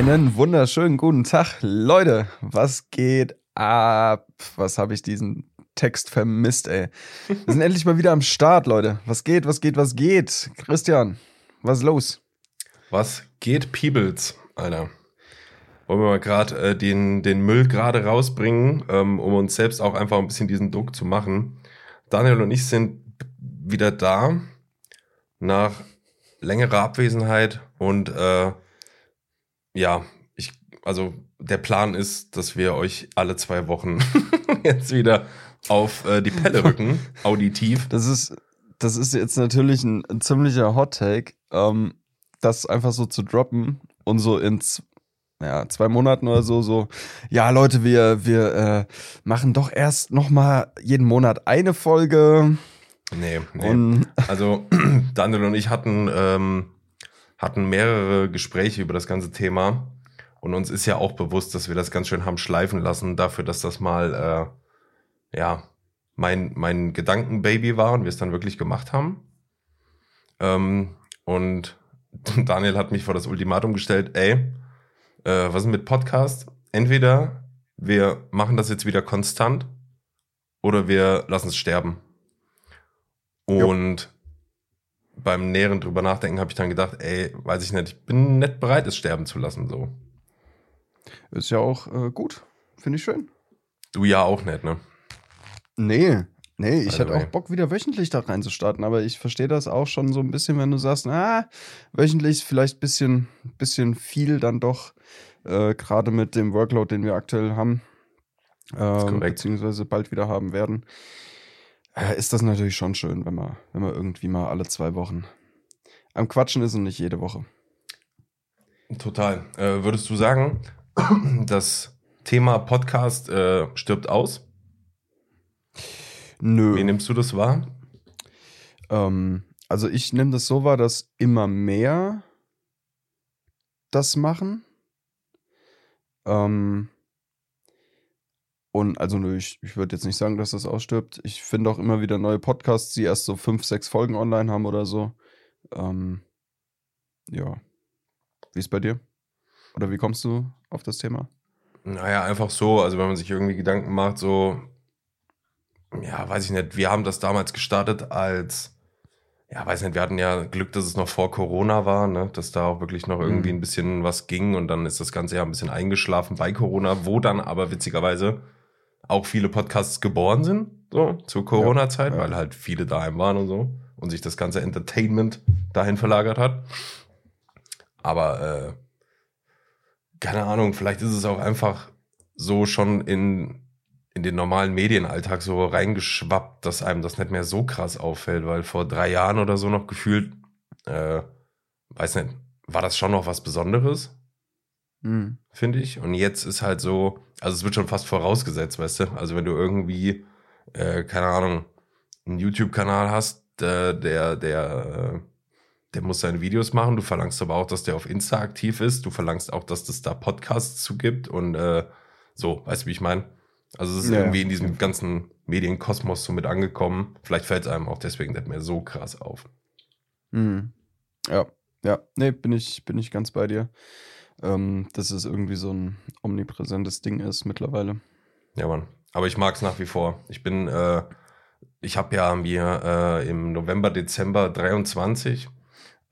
Einen wunderschönen guten Tag, Leute. Was geht ab? Was habe ich diesen Text vermisst, ey? Wir sind endlich mal wieder am Start, Leute. Was geht, was geht, was geht? Christian, was ist los? Was geht, Peebles, Alter? Wollen wir mal gerade äh, den, den Müll gerade rausbringen, ähm, um uns selbst auch einfach ein bisschen diesen Druck zu machen. Daniel und ich sind wieder da nach längerer Abwesenheit und äh, ja, ich, also der Plan ist, dass wir euch alle zwei Wochen jetzt wieder auf äh, die Pelle rücken, auditiv. Das ist, das ist jetzt natürlich ein, ein ziemlicher Hot Take, ähm, das einfach so zu droppen und so ins ja, zwei Monaten oder so, so, ja, Leute, wir, wir äh, machen doch erst nochmal jeden Monat eine Folge. Nee, nee. Und also Daniel und ich hatten ähm, hatten mehrere Gespräche über das ganze Thema. Und uns ist ja auch bewusst, dass wir das ganz schön haben schleifen lassen, dafür, dass das mal, äh, ja, mein, mein Gedankenbaby war und wir es dann wirklich gemacht haben. Ähm, und Daniel hat mich vor das Ultimatum gestellt, ey, äh, was ist mit Podcast? Entweder wir machen das jetzt wieder konstant oder wir lassen es sterben. Und beim näheren drüber nachdenken habe ich dann gedacht, ey, weiß ich nicht, ich bin nicht bereit, es sterben zu lassen, so. Ist ja auch äh, gut. Finde ich schön. Du ja auch nicht, ne? Nee, nee, ich hätte auch Bock, wieder wöchentlich da reinzustarten, aber ich verstehe das auch schon so ein bisschen, wenn du sagst, ah, wöchentlich vielleicht ein bisschen, bisschen viel dann doch, äh, gerade mit dem Workload, den wir aktuell haben, äh, beziehungsweise bald wieder haben werden ist das natürlich schon schön, wenn man, wenn man irgendwie mal alle zwei Wochen am Quatschen ist und nicht jede Woche. Total. Äh, würdest du sagen, das Thema Podcast äh, stirbt aus? Nö. Wie nimmst du das wahr? Ähm, also ich nehme das so wahr, dass immer mehr das machen. Ähm, und also ich, ich würde jetzt nicht sagen, dass das ausstirbt. Ich finde auch immer wieder neue Podcasts, die erst so fünf, sechs Folgen online haben oder so. Ähm, ja. Wie ist bei dir? Oder wie kommst du auf das Thema? Naja, einfach so. Also wenn man sich irgendwie Gedanken macht, so, ja, weiß ich nicht. Wir haben das damals gestartet als, ja, weiß nicht, wir hatten ja Glück, dass es noch vor Corona war, ne? dass da auch wirklich noch irgendwie mhm. ein bisschen was ging und dann ist das Ganze ja ein bisschen eingeschlafen bei Corona, wo dann aber witzigerweise auch viele Podcasts geboren sind, so zur Corona-Zeit, ja, ja. weil halt viele daheim waren und so und sich das ganze Entertainment dahin verlagert hat. Aber äh, keine Ahnung, vielleicht ist es auch einfach so schon in, in den normalen Medienalltag so reingeschwappt, dass einem das nicht mehr so krass auffällt, weil vor drei Jahren oder so noch gefühlt, äh, weiß nicht, war das schon noch was Besonderes? Mhm. Finde ich. Und jetzt ist halt so, also es wird schon fast vorausgesetzt, weißt du? Also wenn du irgendwie, äh, keine Ahnung, einen YouTube-Kanal hast, der, der, der, äh, der muss seine Videos machen. Du verlangst aber auch, dass der auf Insta aktiv ist. Du verlangst auch, dass es da Podcasts zu gibt und äh, so, weißt du, wie ich meine? Also es ist ja, irgendwie in diesem ganzen Medienkosmos so mit angekommen. Vielleicht fällt es einem auch deswegen nicht mehr so krass auf. Mhm. Ja, ja, nee, bin ich, bin ich ganz bei dir ähm, dass es irgendwie so ein omnipräsentes Ding ist mittlerweile. Ja, Mann. Aber ich mag es nach wie vor. Ich bin, äh, ich habe ja mir äh, im November, Dezember 23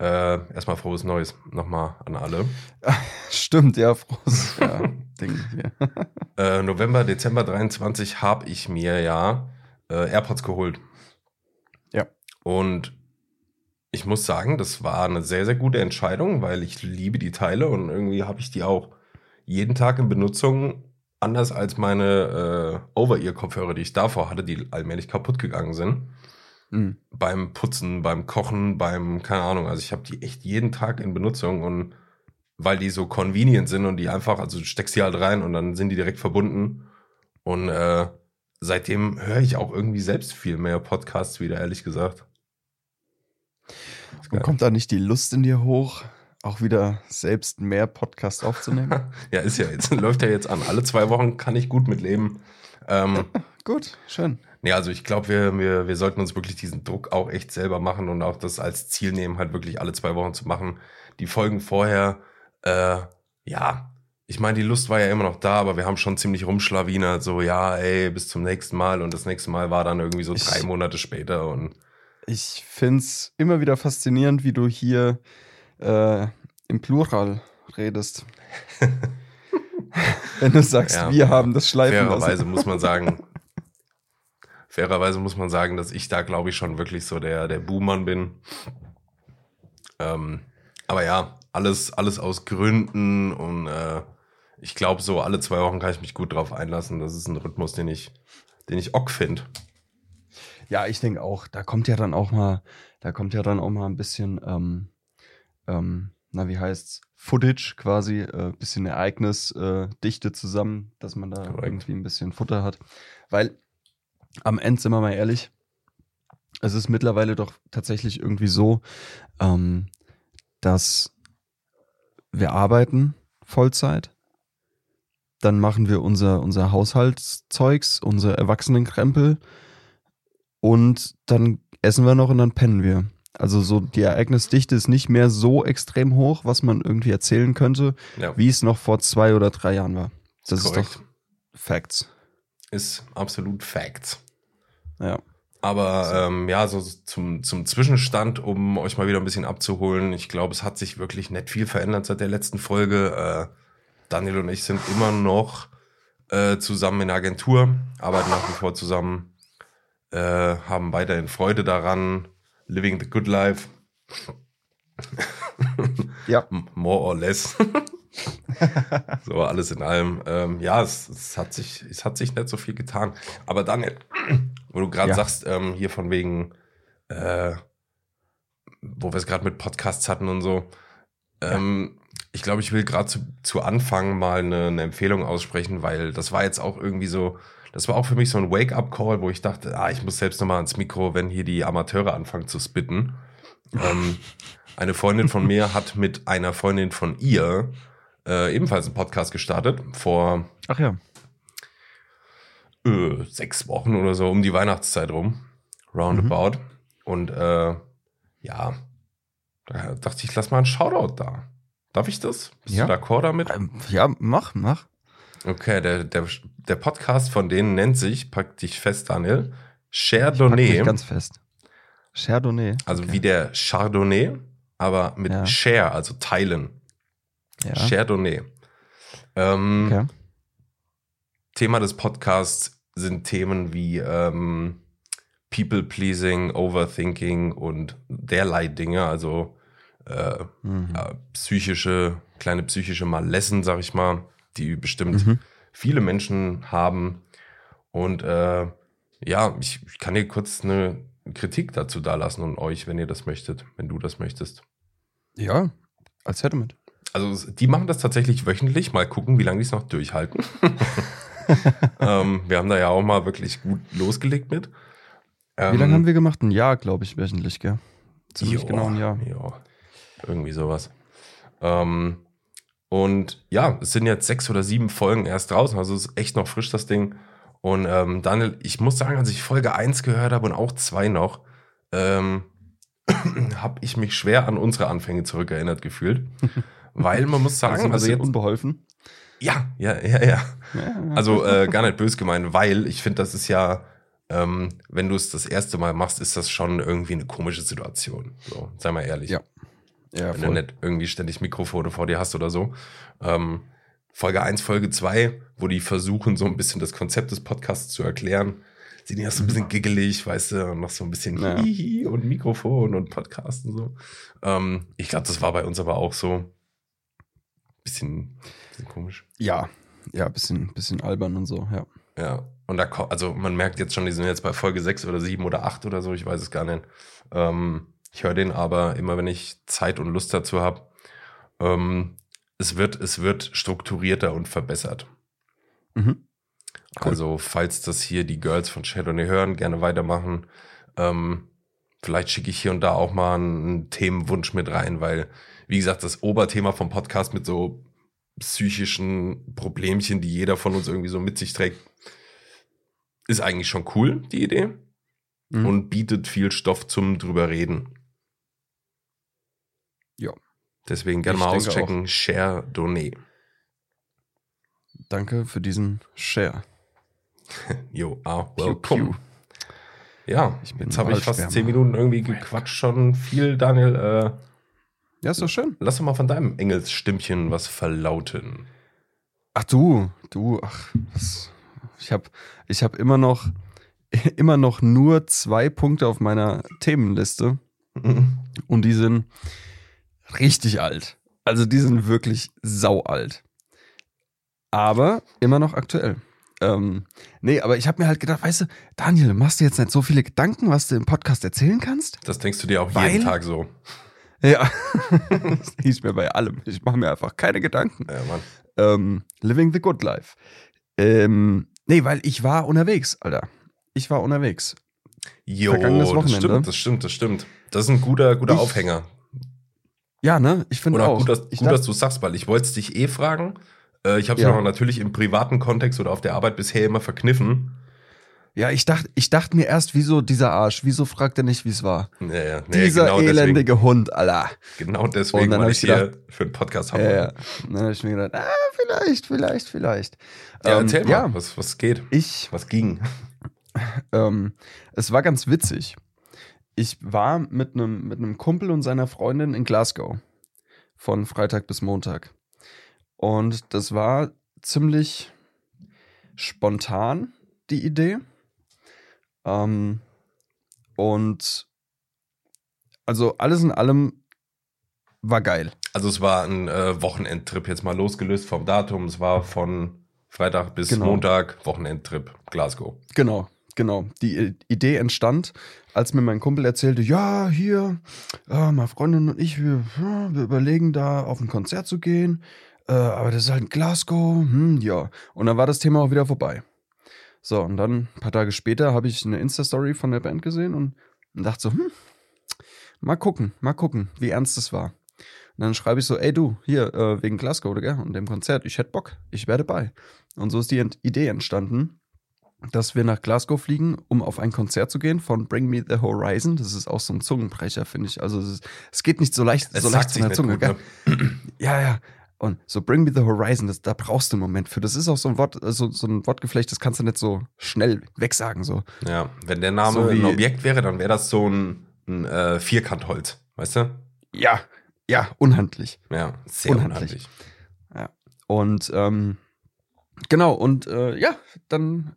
äh, erstmal frohes Neues nochmal an alle. Stimmt, ja, frohes ja, Ding. Ja. Äh, November, Dezember 23 habe ich mir ja äh, AirPods geholt. Ja. Und ich muss sagen, das war eine sehr, sehr gute Entscheidung, weil ich liebe die Teile und irgendwie habe ich die auch jeden Tag in Benutzung, anders als meine äh, Over-Ear-Kopfhörer, die ich davor hatte, die allmählich kaputt gegangen sind. Mhm. Beim Putzen, beim Kochen, beim, keine Ahnung, also ich habe die echt jeden Tag in Benutzung und weil die so convenient sind und die einfach, also du steckst sie halt rein und dann sind die direkt verbunden. Und äh, seitdem höre ich auch irgendwie selbst viel mehr Podcasts wieder, ehrlich gesagt. Und kommt da nicht die Lust in dir hoch, auch wieder selbst mehr Podcasts aufzunehmen? ja, ist ja jetzt, läuft ja jetzt an. Alle zwei Wochen kann ich gut mitleben. Ähm, gut, schön. Nee, also ich glaube, wir, wir, wir sollten uns wirklich diesen Druck auch echt selber machen und auch das als Ziel nehmen, halt wirklich alle zwei Wochen zu machen. Die Folgen vorher, äh, ja, ich meine, die Lust war ja immer noch da, aber wir haben schon ziemlich rumschlawinert, so, ja, ey, bis zum nächsten Mal. Und das nächste Mal war dann irgendwie so ich, drei Monate später. Und ich finde es immer wieder faszinierend, wie du hier äh, im Plural redest. Wenn du sagst, ja, wir haben das Schleifen fairerweise lassen. muss man sagen, fairerweise muss man sagen, dass ich da, glaube ich, schon wirklich so der, der Buhmann bin. Ähm, aber ja, alles, alles aus Gründen und äh, ich glaube, so alle zwei Wochen kann ich mich gut drauf einlassen. Das ist ein Rhythmus, den ich, den ich ock finde. Ja, ich denke auch. Da kommt ja dann auch mal, da kommt ja dann auch mal ein bisschen, ähm, ähm, na, wie heißt's? Footage quasi, äh, bisschen Ereignisdichte äh, zusammen, dass man da Correct. irgendwie ein bisschen Futter hat. Weil am Ende, sind wir mal ehrlich, es ist mittlerweile doch tatsächlich irgendwie so, ähm, dass wir arbeiten Vollzeit, dann machen wir unser, unser Haushaltszeugs, unser Erwachsenenkrempel und dann essen wir noch und dann pennen wir. Also so die Ereignisdichte ist nicht mehr so extrem hoch, was man irgendwie erzählen könnte, ja. wie es noch vor zwei oder drei Jahren war. Das ist, ist doch Facts. Ist absolut Facts. Ja. Aber ähm, ja, so zum, zum Zwischenstand, um euch mal wieder ein bisschen abzuholen. Ich glaube, es hat sich wirklich nicht viel verändert seit der letzten Folge. Äh, Daniel und ich sind immer noch äh, zusammen in der Agentur, arbeiten nach wie vor zusammen, äh, haben weiterhin Freude daran, living the good life. ja. More or less. so alles in allem. Ähm, ja, es, es, hat sich, es hat sich nicht so viel getan. Aber Daniel, wo du gerade ja. sagst, ähm, hier von wegen, äh, wo wir es gerade mit Podcasts hatten und so. Ähm, ja. Ich glaube, ich will gerade zu, zu Anfang mal eine, eine, Empfehlung aussprechen, weil das war jetzt auch irgendwie so, das war auch für mich so ein Wake-up-Call, wo ich dachte, ah, ich muss selbst nochmal ans Mikro, wenn hier die Amateure anfangen zu spitten. ähm, eine Freundin von mir hat mit einer Freundin von ihr äh, ebenfalls einen Podcast gestartet vor Ach ja. Äh, sechs Wochen oder so, um die Weihnachtszeit rum. Roundabout. Mhm. Und äh, ja, da dachte ich, lass mal einen Shoutout da. Darf ich das? Bist ja. du d'accord damit? Ähm, ja, mach, mach. Okay, der, der, der Podcast von denen nennt sich, pack dich fest, Daniel, Chardonnay. Ich ganz fest. Chardonnay. Also okay. wie der Chardonnay, aber mit ja. Share, also teilen. Ja. Chardonnay. Ähm, okay. Thema des Podcasts sind Themen wie ähm, People-Pleasing, Overthinking und derlei Dinge, also äh, mhm. ja, psychische, kleine psychische Malessen, sag ich mal, die bestimmt mhm. viele Menschen haben. Und äh, ja, ich, ich kann hier kurz eine Kritik dazu dalassen und euch, wenn ihr das möchtet, wenn du das möchtest. Ja, als hätte mit. Also die machen das tatsächlich wöchentlich. Mal gucken, wie lange die es noch durchhalten. ähm, wir haben da ja auch mal wirklich gut losgelegt mit. Ähm, wie lange haben wir gemacht? Ein Jahr, glaube ich, wöchentlich, gell? Ziemlich jo, genau ein Jahr. Ja, irgendwie sowas. Ähm, und ja, es sind jetzt sechs oder sieben Folgen erst draußen. Also es ist echt noch frisch, das Ding. Und ähm, Daniel, ich muss sagen, als ich Folge 1 gehört habe und auch zwei noch, ähm, habe ich mich schwer an unsere Anfänge zurückerinnert gefühlt. Weil man muss sagen, also, also jetzt unbeholfen. Ja, ja, ja, ja. Also äh, gar nicht bös gemeint, weil ich finde, das ist ja, ähm, wenn du es das erste Mal machst, ist das schon irgendwie eine komische Situation. So, sei mal ehrlich. Ja. Ja wenn voll. du nicht irgendwie ständig Mikrofone vor dir hast oder so. Ähm, Folge 1, Folge 2, wo die versuchen, so ein bisschen das Konzept des Podcasts zu erklären, sind ja so ein bisschen giggelig, weißt du, und noch so ein bisschen ja. Hihi und Mikrofon und Podcast und so. Ähm, ich glaube, das war bei uns aber auch so bisschen, bisschen komisch. Ja, ja, bisschen, bisschen albern und so, ja. Ja, und da also man merkt jetzt schon, die sind jetzt bei Folge 6 oder 7 oder 8 oder so, ich weiß es gar nicht. Ähm, ich höre den aber immer, wenn ich Zeit und Lust dazu habe. Ähm, es, wird, es wird strukturierter und verbessert. Mhm. Cool. Also, falls das hier die Girls von Chardonnay hören, gerne weitermachen. Ähm, vielleicht schicke ich hier und da auch mal einen Themenwunsch mit rein, weil wie gesagt, das Oberthema vom Podcast mit so psychischen Problemchen, die jeder von uns irgendwie so mit sich trägt, ist eigentlich schon cool, die Idee. Mhm. Und bietet viel Stoff zum drüber reden. Ja. Deswegen gerne mal auschecken, Share Donné. danke für diesen Share. Jo, ah, welcome. Ja, ich bin jetzt habe ich fast zehn Minuten irgendwie gequatscht schon viel, Daniel. Äh, ja, ist doch schön. Lass doch mal von deinem Engelsstimmchen was verlauten. Ach du, du, ach, das, ich habe ich hab immer noch immer noch nur zwei Punkte auf meiner Themenliste mhm. und die sind richtig alt. Also die sind wirklich sau alt. Aber immer noch aktuell. Ähm, nee, aber ich habe mir halt gedacht, weißt du, Daniel, machst du jetzt nicht so viele Gedanken, was du im Podcast erzählen kannst? Das denkst du dir auch Weil, jeden Tag so. Ja, das hieß mir bei allem. Ich mache mir einfach keine Gedanken. Ja, Mann. Ähm, living the good life. Ähm, nee, weil ich war unterwegs, Alter. Ich war unterwegs. Jo, Vergangenes Wochenende. das stimmt, das stimmt, das stimmt. Das ist ein guter, guter ich, Aufhänger. Ja, ne? Ich finde auch. Gut, dass, gut, dass du sagst, weil ich wollte es dich eh fragen. Äh, ich habe es ja. natürlich im privaten Kontext oder auf der Arbeit bisher immer verkniffen. Ja, ich dachte, ich dachte mir erst, wieso dieser Arsch, wieso fragt er nicht, wie es war? Ja, ja. Nee, dieser genau elendige deswegen, Hund, Alter. Genau deswegen, weil ich hier für einen Podcast habe. Ja, ja. Dann habe ich mir gedacht, ah, vielleicht, vielleicht, vielleicht. Ja, ähm, erzähl mal, ja, was, was geht? Ich, was ging? Ähm, es war ganz witzig. Ich war mit einem mit Kumpel und seiner Freundin in Glasgow von Freitag bis Montag. Und das war ziemlich spontan, die Idee. Ähm, und also alles in allem war geil. Also es war ein äh, Wochenendtrip jetzt mal losgelöst vom Datum. Es war von Freitag bis genau. Montag Wochenendtrip Glasgow. Genau, genau. Die Idee entstand, als mir mein Kumpel erzählte, ja, hier, äh, meine Freundin und ich, wir, wir überlegen da auf ein Konzert zu gehen. Äh, aber das ist halt Glasgow, hm, ja. Und dann war das Thema auch wieder vorbei. So, und dann ein paar Tage später habe ich eine Insta-Story von der Band gesehen und, und dachte so, hm, mal gucken, mal gucken, wie ernst das war. Und dann schreibe ich so, ey du, hier, äh, wegen Glasgow, Digga, und dem Konzert, ich hätte Bock, ich werde bei. Und so ist die Idee entstanden, dass wir nach Glasgow fliegen, um auf ein Konzert zu gehen von Bring Me the Horizon. Das ist auch so ein Zungenbrecher, finde ich. Also es, es, geht nicht so leicht, es so leicht von der Zunge, gut, ne? Ja, ja. Und so Bring Me the Horizon, das, da brauchst du einen Moment für. Das ist auch so ein Wort, so, so ein Wortgeflecht, das kannst du nicht so schnell wegsagen. So. Ja, wenn der Name so ein Objekt wäre, dann wäre das so ein, ein äh, Vierkantholz, weißt du? Ja, ja, unhandlich. Ja, sehr unhandlich. unhandlich. Ja. Und ähm, genau, und äh, ja, dann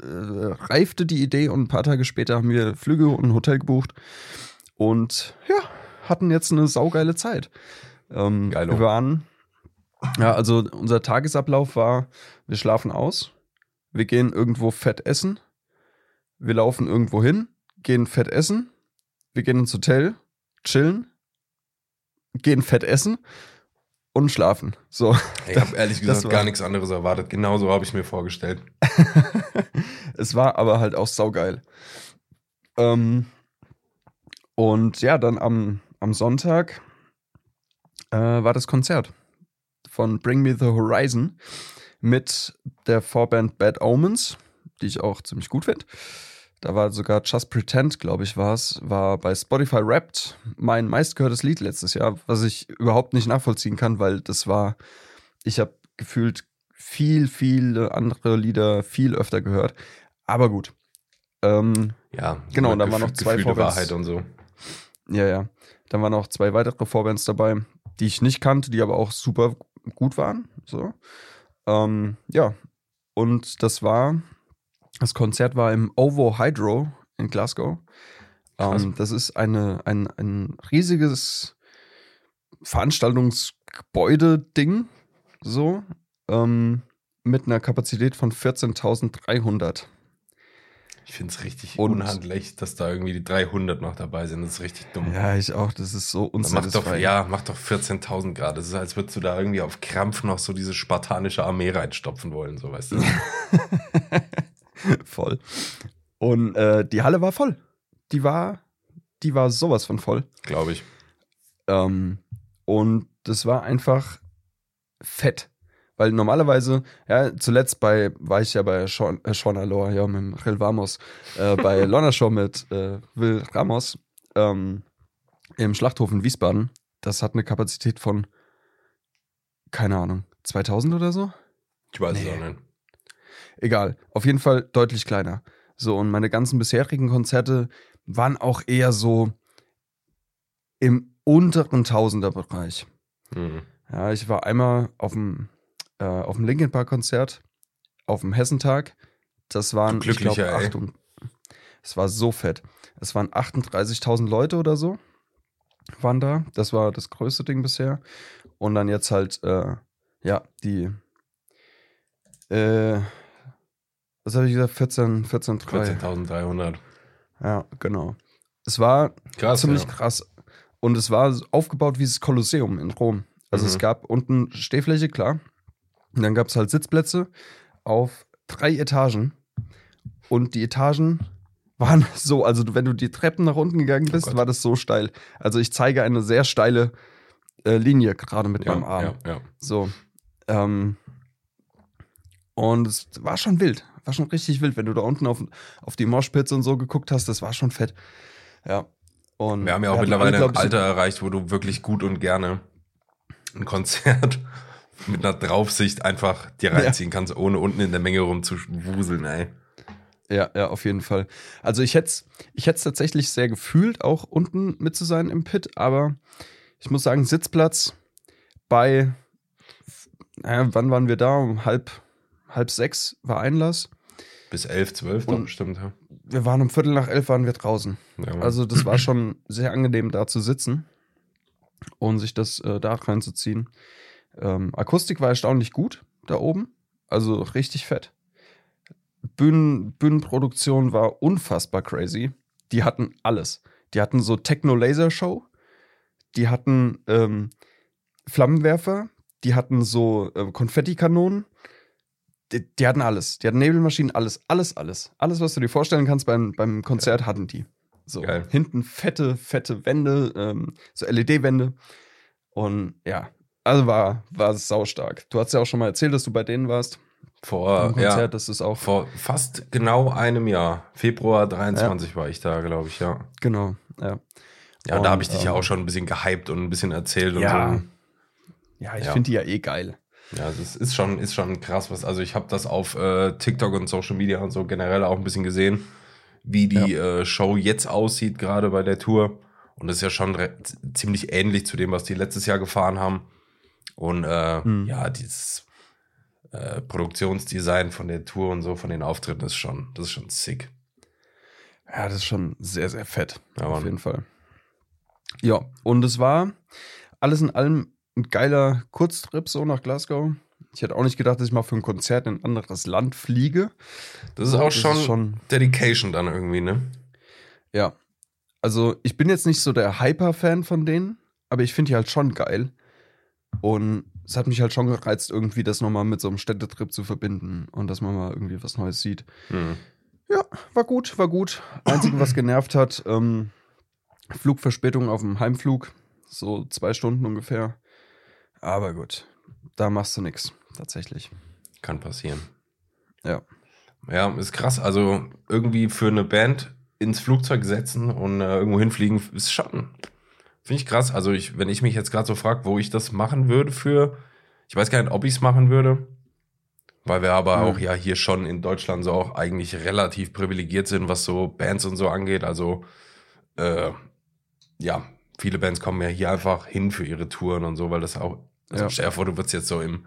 äh, reifte die Idee und ein paar Tage später haben wir Flüge und ein Hotel gebucht und ja, hatten jetzt eine saugeile Zeit. Ähm, Geilo. Wir waren ja, also unser Tagesablauf war, wir schlafen aus, wir gehen irgendwo fett essen, wir laufen irgendwo hin, gehen fett essen, wir gehen ins Hotel, chillen, gehen fett essen und schlafen. So. Ich habe ehrlich gesagt gar nichts anderes erwartet. Genauso habe ich mir vorgestellt. es war aber halt auch saugeil. Ähm, und ja, dann am, am Sonntag äh, war das Konzert von Bring Me the Horizon mit der Vorband Bad Omens, die ich auch ziemlich gut finde. Da war sogar Just Pretend, glaube ich, war es, war bei Spotify Wrapped mein meistgehörtes Lied letztes Jahr, was ich überhaupt nicht nachvollziehen kann, weil das war, ich habe gefühlt viel, viele andere Lieder viel öfter gehört. Aber gut. Ähm, ja, genau, da waren noch zwei Vorbands. Wahrheit und so. Ja, ja. Dann waren noch zwei weitere Vorbands dabei, die ich nicht kannte, die aber auch super gut waren. So. Ähm, ja, und das war, das Konzert war im OVO Hydro in Glasgow. Ähm, das ist eine, ein, ein riesiges Veranstaltungsgebäude-Ding, so, ähm, mit einer Kapazität von 14.300. Ich finde es richtig und, unhandlich, dass da irgendwie die 300 noch dabei sind. Das ist richtig dumm. Ja, ich auch. Das ist so unsatisfying. Ja, mach doch 14.000 Grad. Das ist, als würdest du da irgendwie auf Krampf noch so diese spartanische Armee reinstopfen wollen, so weißt du. voll. Und äh, die Halle war voll. Die war, die war sowas von voll. Glaube ich. Ähm, und das war einfach fett. Weil normalerweise, ja, zuletzt bei, war ich ja bei Sean, äh, Sean Alor, ja, mit Ril Vamos, äh, bei Lorna Show mit äh, Will Ramos ähm, im Schlachthof in Wiesbaden. Das hat eine Kapazität von, keine Ahnung, 2000 oder so? Ich weiß nee. es auch nicht. Egal, auf jeden Fall deutlich kleiner. So, und meine ganzen bisherigen Konzerte waren auch eher so im unteren Tausenderbereich. Mhm. Ja, ich war einmal auf dem, äh, auf dem Linkin Park Konzert, auf dem Hessentag. Das waren, ich glaube, Achtung, es war so fett. Es waren 38.000 Leute oder so waren da. Das war das größte Ding bisher. Und dann jetzt halt, äh, ja, die, äh, was habe ich gesagt? 14, 14, 14.300. Ja, genau. Es war krass, ziemlich ja. krass. Und es war aufgebaut wie das Kolosseum in Rom. Also mhm. es gab unten Stehfläche, klar. Und dann gab es halt Sitzplätze auf drei Etagen. Und die Etagen waren so, also wenn du die Treppen nach unten gegangen bist, oh war das so steil. Also ich zeige eine sehr steile äh, Linie gerade mit ja, meinem Arm. Ja, ja. So. Ähm, und es war schon wild. War schon richtig wild, wenn du da unten auf, auf die Moshpits und so geguckt hast, das war schon fett. Ja. Und wir haben ja auch mittlerweile alle, ein Alter erreicht, wo du wirklich gut und gerne ein Konzert mit einer Draufsicht einfach dir reinziehen ja. kannst, ohne unten in der Menge rumzuwuseln, ey. Ja, ja, auf jeden Fall. Also ich hätte es ich tatsächlich sehr gefühlt, auch unten mit zu sein im Pit, aber ich muss sagen, Sitzplatz bei, naja, wann waren wir da? Um halb, halb sechs war Einlass. Bis elf, zwölf, dann bestimmt, ja. Wir waren um Viertel nach elf waren wir draußen. Ja, also das war schon sehr angenehm, da zu sitzen und sich das äh, da reinzuziehen. Ähm, Akustik war erstaunlich gut da oben. Also richtig fett. Bühnen, Bühnenproduktion war unfassbar crazy. Die hatten alles. Die hatten so Techno-Laser-Show, die hatten ähm, Flammenwerfer, die hatten so äh, Konfettikanonen, die, die, hatten alles. Die hatten Nebelmaschinen, alles, alles, alles. Alles, was du dir vorstellen kannst beim, beim Konzert, ja. hatten die. So, Geil. hinten fette, fette Wände, ähm, so LED-Wände. Und ja, also war, war saustark. Du hast ja auch schon mal erzählt, dass du bei denen warst. Vor, Konzert, ja, das ist auch vor fast genau einem Jahr. Februar 23 ja. war ich da, glaube ich, ja. Genau, ja. Ja, und, da habe ich dich ähm, ja auch schon ein bisschen gehypt und ein bisschen erzählt ja. und so. Ja, ich ja. finde die ja eh geil. Ja, das ist schon, ist schon krass, was. Also ich habe das auf äh, TikTok und Social Media und so generell auch ein bisschen gesehen, wie die ja. äh, Show jetzt aussieht, gerade bei der Tour. Und das ist ja schon ziemlich ähnlich zu dem, was die letztes Jahr gefahren haben. Und äh, mhm. ja, dieses äh, Produktionsdesign von der Tour und so, von den Auftritten ist schon, das ist schon sick. Ja, das ist schon sehr, sehr fett. Ja, auf jeden Fall. Ja, und es war alles in allem ein geiler Kurztrip so nach Glasgow. Ich hätte auch nicht gedacht, dass ich mal für ein Konzert in ein anderes Land fliege. Das ist auch das schon, ist schon Dedication dann irgendwie, ne? Ja. Also, ich bin jetzt nicht so der Hyper-Fan von denen, aber ich finde die halt schon geil. Und es hat mich halt schon gereizt, irgendwie das nochmal mit so einem Städtetrip zu verbinden und dass man mal irgendwie was Neues sieht. Mhm. Ja, war gut, war gut. Einzige, was genervt hat, ähm, Flugverspätung auf dem Heimflug. So zwei Stunden ungefähr. Aber gut, da machst du nichts, tatsächlich. Kann passieren. Ja. Ja, ist krass. Also irgendwie für eine Band ins Flugzeug setzen und äh, irgendwo hinfliegen, ist schon Finde ich krass. Also, ich, wenn ich mich jetzt gerade so frage, wo ich das machen würde für, ich weiß gar nicht, ob ich es machen würde, weil wir aber mhm. auch ja hier schon in Deutschland so auch eigentlich relativ privilegiert sind, was so Bands und so angeht. Also, äh, ja, viele Bands kommen ja hier einfach hin für ihre Touren und so, weil das auch, also ja. stell dir vor, du würdest jetzt so im,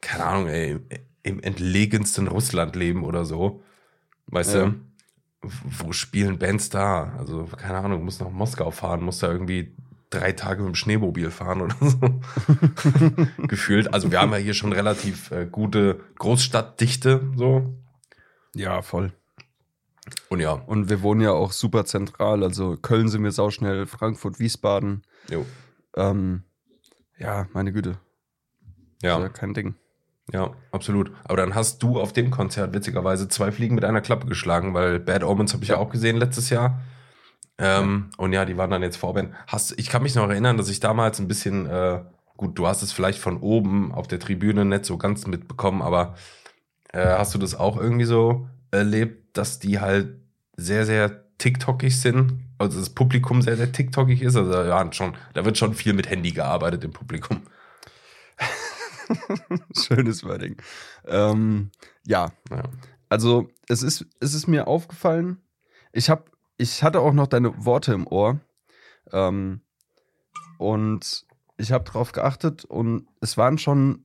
keine Ahnung, ey, im entlegensten Russland leben oder so. Weißt ja. du? Wo spielen Bands da? Also, keine Ahnung, muss nach Moskau fahren, muss da irgendwie drei Tage mit dem Schneemobil fahren oder so. Gefühlt. Also wir haben ja hier schon relativ äh, gute Großstadtdichte, so. Ja, voll. Und ja. Und wir wohnen ja auch super zentral. Also Köln sind wir sauschnell, Frankfurt, Wiesbaden. Jo. Ähm, ja, meine Güte. Ja. ja. Kein Ding. Ja, absolut. Aber dann hast du auf dem Konzert witzigerweise zwei Fliegen mit einer Klappe geschlagen, weil Bad Omens habe ich ja. ja auch gesehen letztes Jahr. Ähm, und ja, die waren dann jetzt Vorband. Hast, ich kann mich noch erinnern, dass ich damals ein bisschen, äh, gut, du hast es vielleicht von oben auf der Tribüne nicht so ganz mitbekommen, aber äh, hast du das auch irgendwie so erlebt, dass die halt sehr, sehr TikTokig sind? Also das Publikum sehr, sehr TikTokig ist? Also ja, schon, da wird schon viel mit Handy gearbeitet im Publikum. Schönes Wording. Ähm, ja. ja. Also es ist, es ist mir aufgefallen, ich habe, ich hatte auch noch deine Worte im Ohr. Ähm, und ich habe darauf geachtet und es waren schon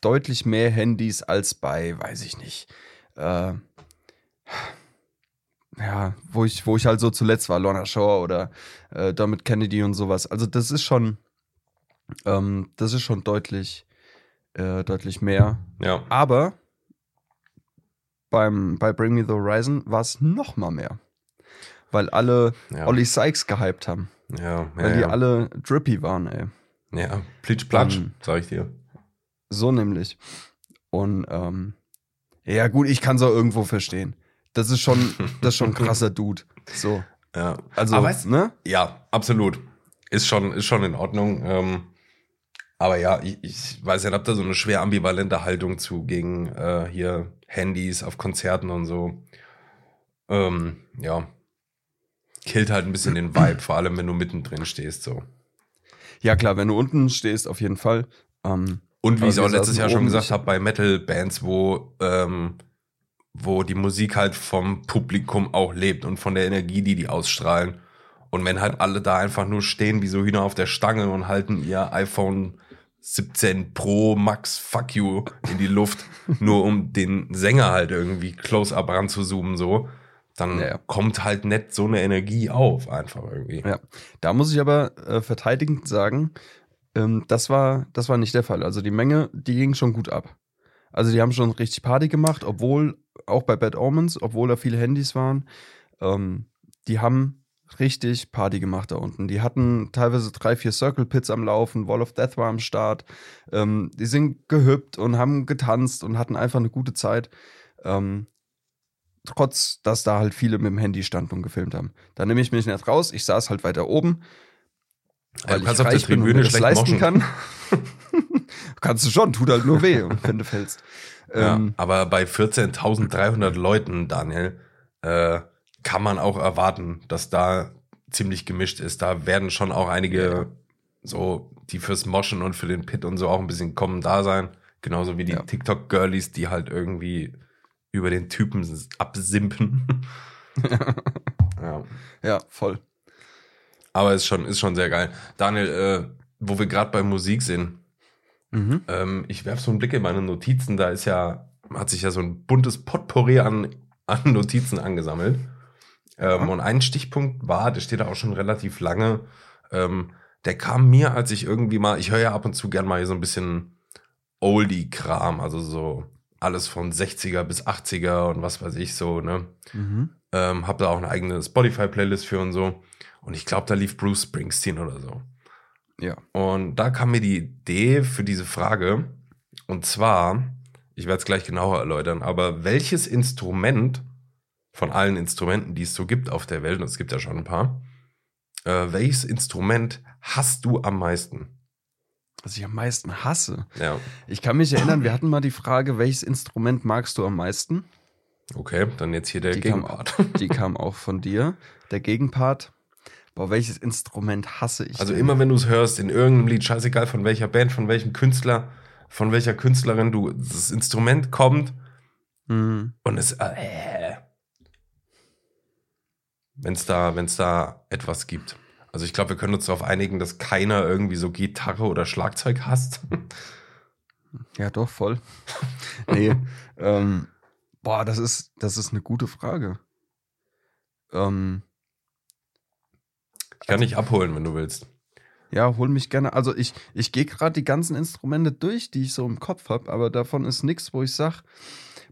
deutlich mehr Handys als bei, weiß ich nicht, äh, ja, wo ich, wo ich halt so zuletzt war, Lorna Shore oder äh, Dermot Kennedy und sowas. Also das ist schon, ähm, das ist schon deutlich, äh, deutlich mehr. Ja. Aber beim, bei Bring Me the Horizon war es noch mal mehr. Weil alle ja. Ollie Sykes gehypt haben. Ja, ja Weil die ja. alle drippy waren, ey. Ja, plitsch platsch, um, sag ich dir. So nämlich. Und ähm, ja, gut, ich kann es auch irgendwo verstehen. Das ist schon, das ist schon ein krasser Dude. So. Ja. Also, aber weißt, ne? Ja, absolut. Ist schon, ist schon in Ordnung. Ähm, aber ja, ich, ich weiß ja, habt da so eine schwer ambivalente Haltung zu gegen äh, hier Handys auf Konzerten und so. Ähm, ja. Killt halt ein bisschen den Vibe, vor allem wenn du mittendrin stehst, so. Ja, klar, wenn du unten stehst, auf jeden Fall. Ähm, und wie ich auch letztes Jahr schon gesagt habe, bei Metal-Bands, wo, ähm, wo die Musik halt vom Publikum auch lebt und von der Energie, die die ausstrahlen. Und wenn halt alle da einfach nur stehen wie so Hühner auf der Stange und halten ihr iPhone 17 Pro Max Fuck You in die Luft, nur um den Sänger halt irgendwie close-up ranzuzoomen, so, dann ja. kommt halt nicht so eine Energie auf, einfach irgendwie. Ja, da muss ich aber äh, verteidigend sagen, ähm, das, war, das war nicht der Fall. Also die Menge, die ging schon gut ab. Also die haben schon richtig Party gemacht, obwohl, auch bei Bad Omens, obwohl da viele Handys waren, ähm, die haben richtig Party gemacht da unten. Die hatten teilweise drei, vier Circle Pits am Laufen, Wall of Death war am Start. Ähm, die sind gehüppt und haben getanzt und hatten einfach eine gute Zeit. Ähm, trotz, dass da halt viele mit dem Handy standen und gefilmt haben. Da nehme ich mich nicht raus. Ich saß halt weiter oben. Weil ja, ich reich bin und mir das leisten moschen. kann. kannst du schon, tut halt nur weh, wenn du fällst. Ja, ähm, aber bei 14.300 Leuten, Daniel, äh, kann man auch erwarten, dass da ziemlich gemischt ist. Da werden schon auch einige so, die fürs Moschen und für den Pit und so auch ein bisschen kommen da sein. Genauso wie die ja. TikTok-Girlies, die halt irgendwie über den Typen absimpen. ja. ja, voll. Aber ist schon, ist schon sehr geil. Daniel, äh, wo wir gerade bei Musik sind, mhm. ähm, ich werfe so einen Blick in meine Notizen, da ist ja, hat sich ja so ein buntes Potpourri an, an Notizen angesammelt. Ähm, und ein Stichpunkt war, der steht da auch schon relativ lange, ähm, der kam mir, als ich irgendwie mal, ich höre ja ab und zu gern mal so ein bisschen Oldie-Kram, also so alles von 60er bis 80er und was weiß ich so, ne? Mhm. Ähm, hab da auch eine eigene Spotify-Playlist für und so. Und ich glaube, da lief Bruce Springsteen oder so. Ja. Und da kam mir die Idee für diese Frage. Und zwar, ich werde es gleich genauer erläutern, aber welches Instrument von allen Instrumenten, die es so gibt auf der Welt, und es gibt ja schon ein paar, äh, welches Instrument hast du am meisten? Was ich am meisten hasse? Ja. Ich kann mich erinnern, wir hatten mal die Frage, welches Instrument magst du am meisten? Okay, dann jetzt hier der die Gegenpart. Kam, die kam auch von dir. Der Gegenpart. Boah, welches Instrument hasse ich? Also denn? immer wenn du es hörst, in irgendeinem Lied, scheißegal von welcher Band, von welchem Künstler, von welcher Künstlerin du, das Instrument kommt mhm. und es, äh, wenn es da, wenn's da etwas gibt. Also ich glaube, wir können uns darauf einigen, dass keiner irgendwie so Gitarre oder Schlagzeug hasst. Ja, doch, voll. nee, ähm, boah, das ist, das ist eine gute Frage. Ähm, ich kann also, dich abholen, wenn du willst. Ja, hol mich gerne. Also ich, ich gehe gerade die ganzen Instrumente durch, die ich so im Kopf habe, aber davon ist nichts, wo ich sage,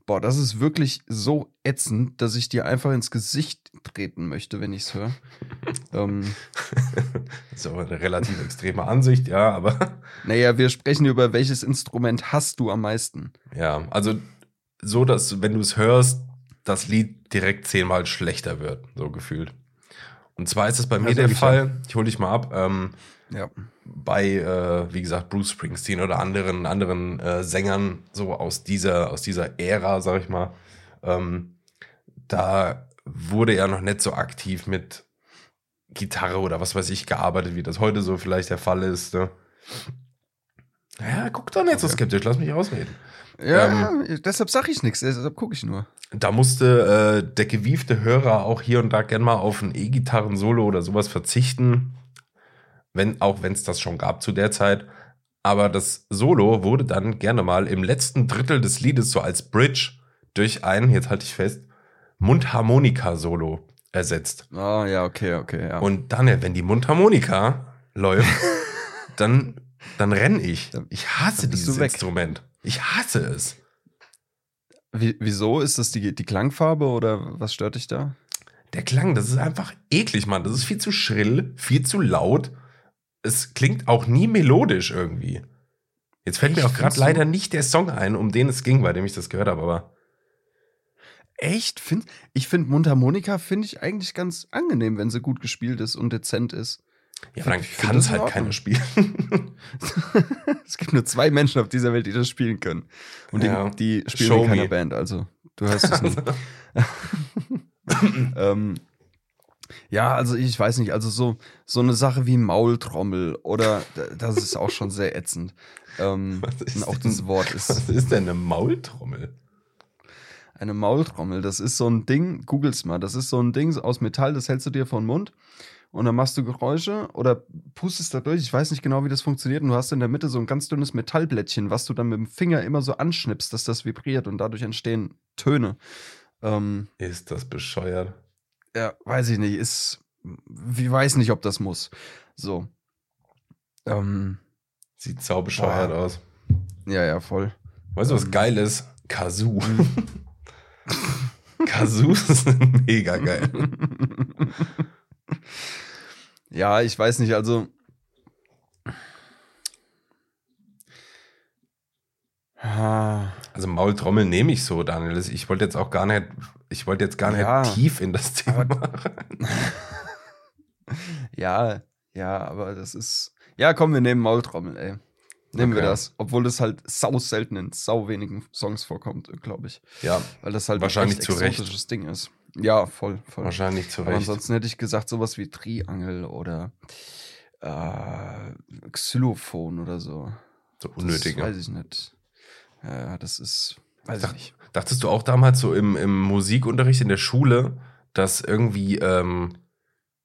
boah, das ist wirklich so ätzend, dass ich dir einfach ins Gesicht treten möchte, wenn ich es höre. ähm, das ist aber eine relativ extreme Ansicht, ja, aber. Naja, wir sprechen über welches Instrument hast du am meisten. Ja, also so, dass, wenn du es hörst, das Lied direkt zehnmal schlechter wird, so gefühlt. Und zwar ist es bei mir der Fall, ich hole dich mal ab, ähm, ja. bei, äh, wie gesagt, Bruce Springsteen oder anderen, anderen äh, Sängern so aus dieser, aus dieser Ära, sag ich mal, ähm, da wurde er noch nicht so aktiv mit Gitarre oder was weiß ich gearbeitet, wie das heute so vielleicht der Fall ist. Ne? Ja, guck doch nicht okay. so skeptisch, lass mich ausreden. Ja, ähm, deshalb sage ich nichts, deshalb gucke ich nur. Da musste äh, der gewiefte Hörer auch hier und da gern mal auf ein E-Gitarren-Solo oder sowas verzichten. Wenn, auch wenn es das schon gab zu der Zeit. Aber das Solo wurde dann gerne mal im letzten Drittel des Liedes so als Bridge durch ein, jetzt halte ich fest, Mundharmonika-Solo ersetzt. Ah, oh, ja, okay, okay, ja. Und dann, wenn die Mundharmonika läuft, dann, dann renn ich. Ich hasse dieses Instrument. Ich hasse es. Wie, wieso? Ist das die, die Klangfarbe oder was stört dich da? Der Klang, das ist einfach eklig, Mann. Das ist viel zu schrill, viel zu laut. Es klingt auch nie melodisch irgendwie. Jetzt fällt mir auch gerade leider nicht der Song ein, um den es ging, bei dem ich das gehört habe, aber. Echt? Find, ich finde Mundharmonika finde ich eigentlich ganz angenehm, wenn sie gut gespielt ist und dezent ist. Ja, dann kann es halt keiner spielen. es gibt nur zwei Menschen auf dieser Welt, die das spielen können. Und ja. die, die, spielen Show in keiner me. Band, also du hörst es nicht. ähm, ja, also ich weiß nicht, also so, so eine Sache wie Maultrommel oder das ist auch schon sehr ätzend. Ähm, auch denn, das Wort ist. Was ist denn eine Maultrommel? Eine Maultrommel, das ist so ein Ding, googles mal, das ist so ein Ding aus Metall, das hältst du dir vor den Mund und dann machst du Geräusche oder pustest da durch. Ich weiß nicht genau, wie das funktioniert. Und du hast in der Mitte so ein ganz dünnes Metallblättchen, was du dann mit dem Finger immer so anschnippst, dass das vibriert und dadurch entstehen Töne. Ähm, ist das bescheuert? Ja, weiß ich nicht. Ist, wie weiß nicht, ob das muss. So. Ähm, Sieht sau bescheuert boah. aus. Ja, ja, voll. Weißt du, was ähm, geil ist? Kazoo. Kazoo sind mega geil. Ja, ich weiß nicht, also. Also Maultrommel nehme ich so, Daniel. Ich wollte jetzt auch gar nicht, ich wollte jetzt gar nicht ja, tief in das Thema. ja, ja, aber das ist. Ja, komm, wir nehmen Maultrommel, ey. Nehmen okay. wir das, obwohl das halt sau selten in sau wenigen Songs vorkommt, glaube ich. Ja. Weil das halt wahrscheinlich ein echt exotisches Ding ist. Ja, voll, voll. Wahrscheinlich zu Recht. Aber ansonsten hätte ich gesagt, sowas wie Triangel oder äh, Xylophon oder so. So unnötig. Das weiß ich nicht. Ja, das ist. Weiß Dach, ich nicht. Dachtest du auch damals so im, im Musikunterricht in der Schule, dass irgendwie ähm,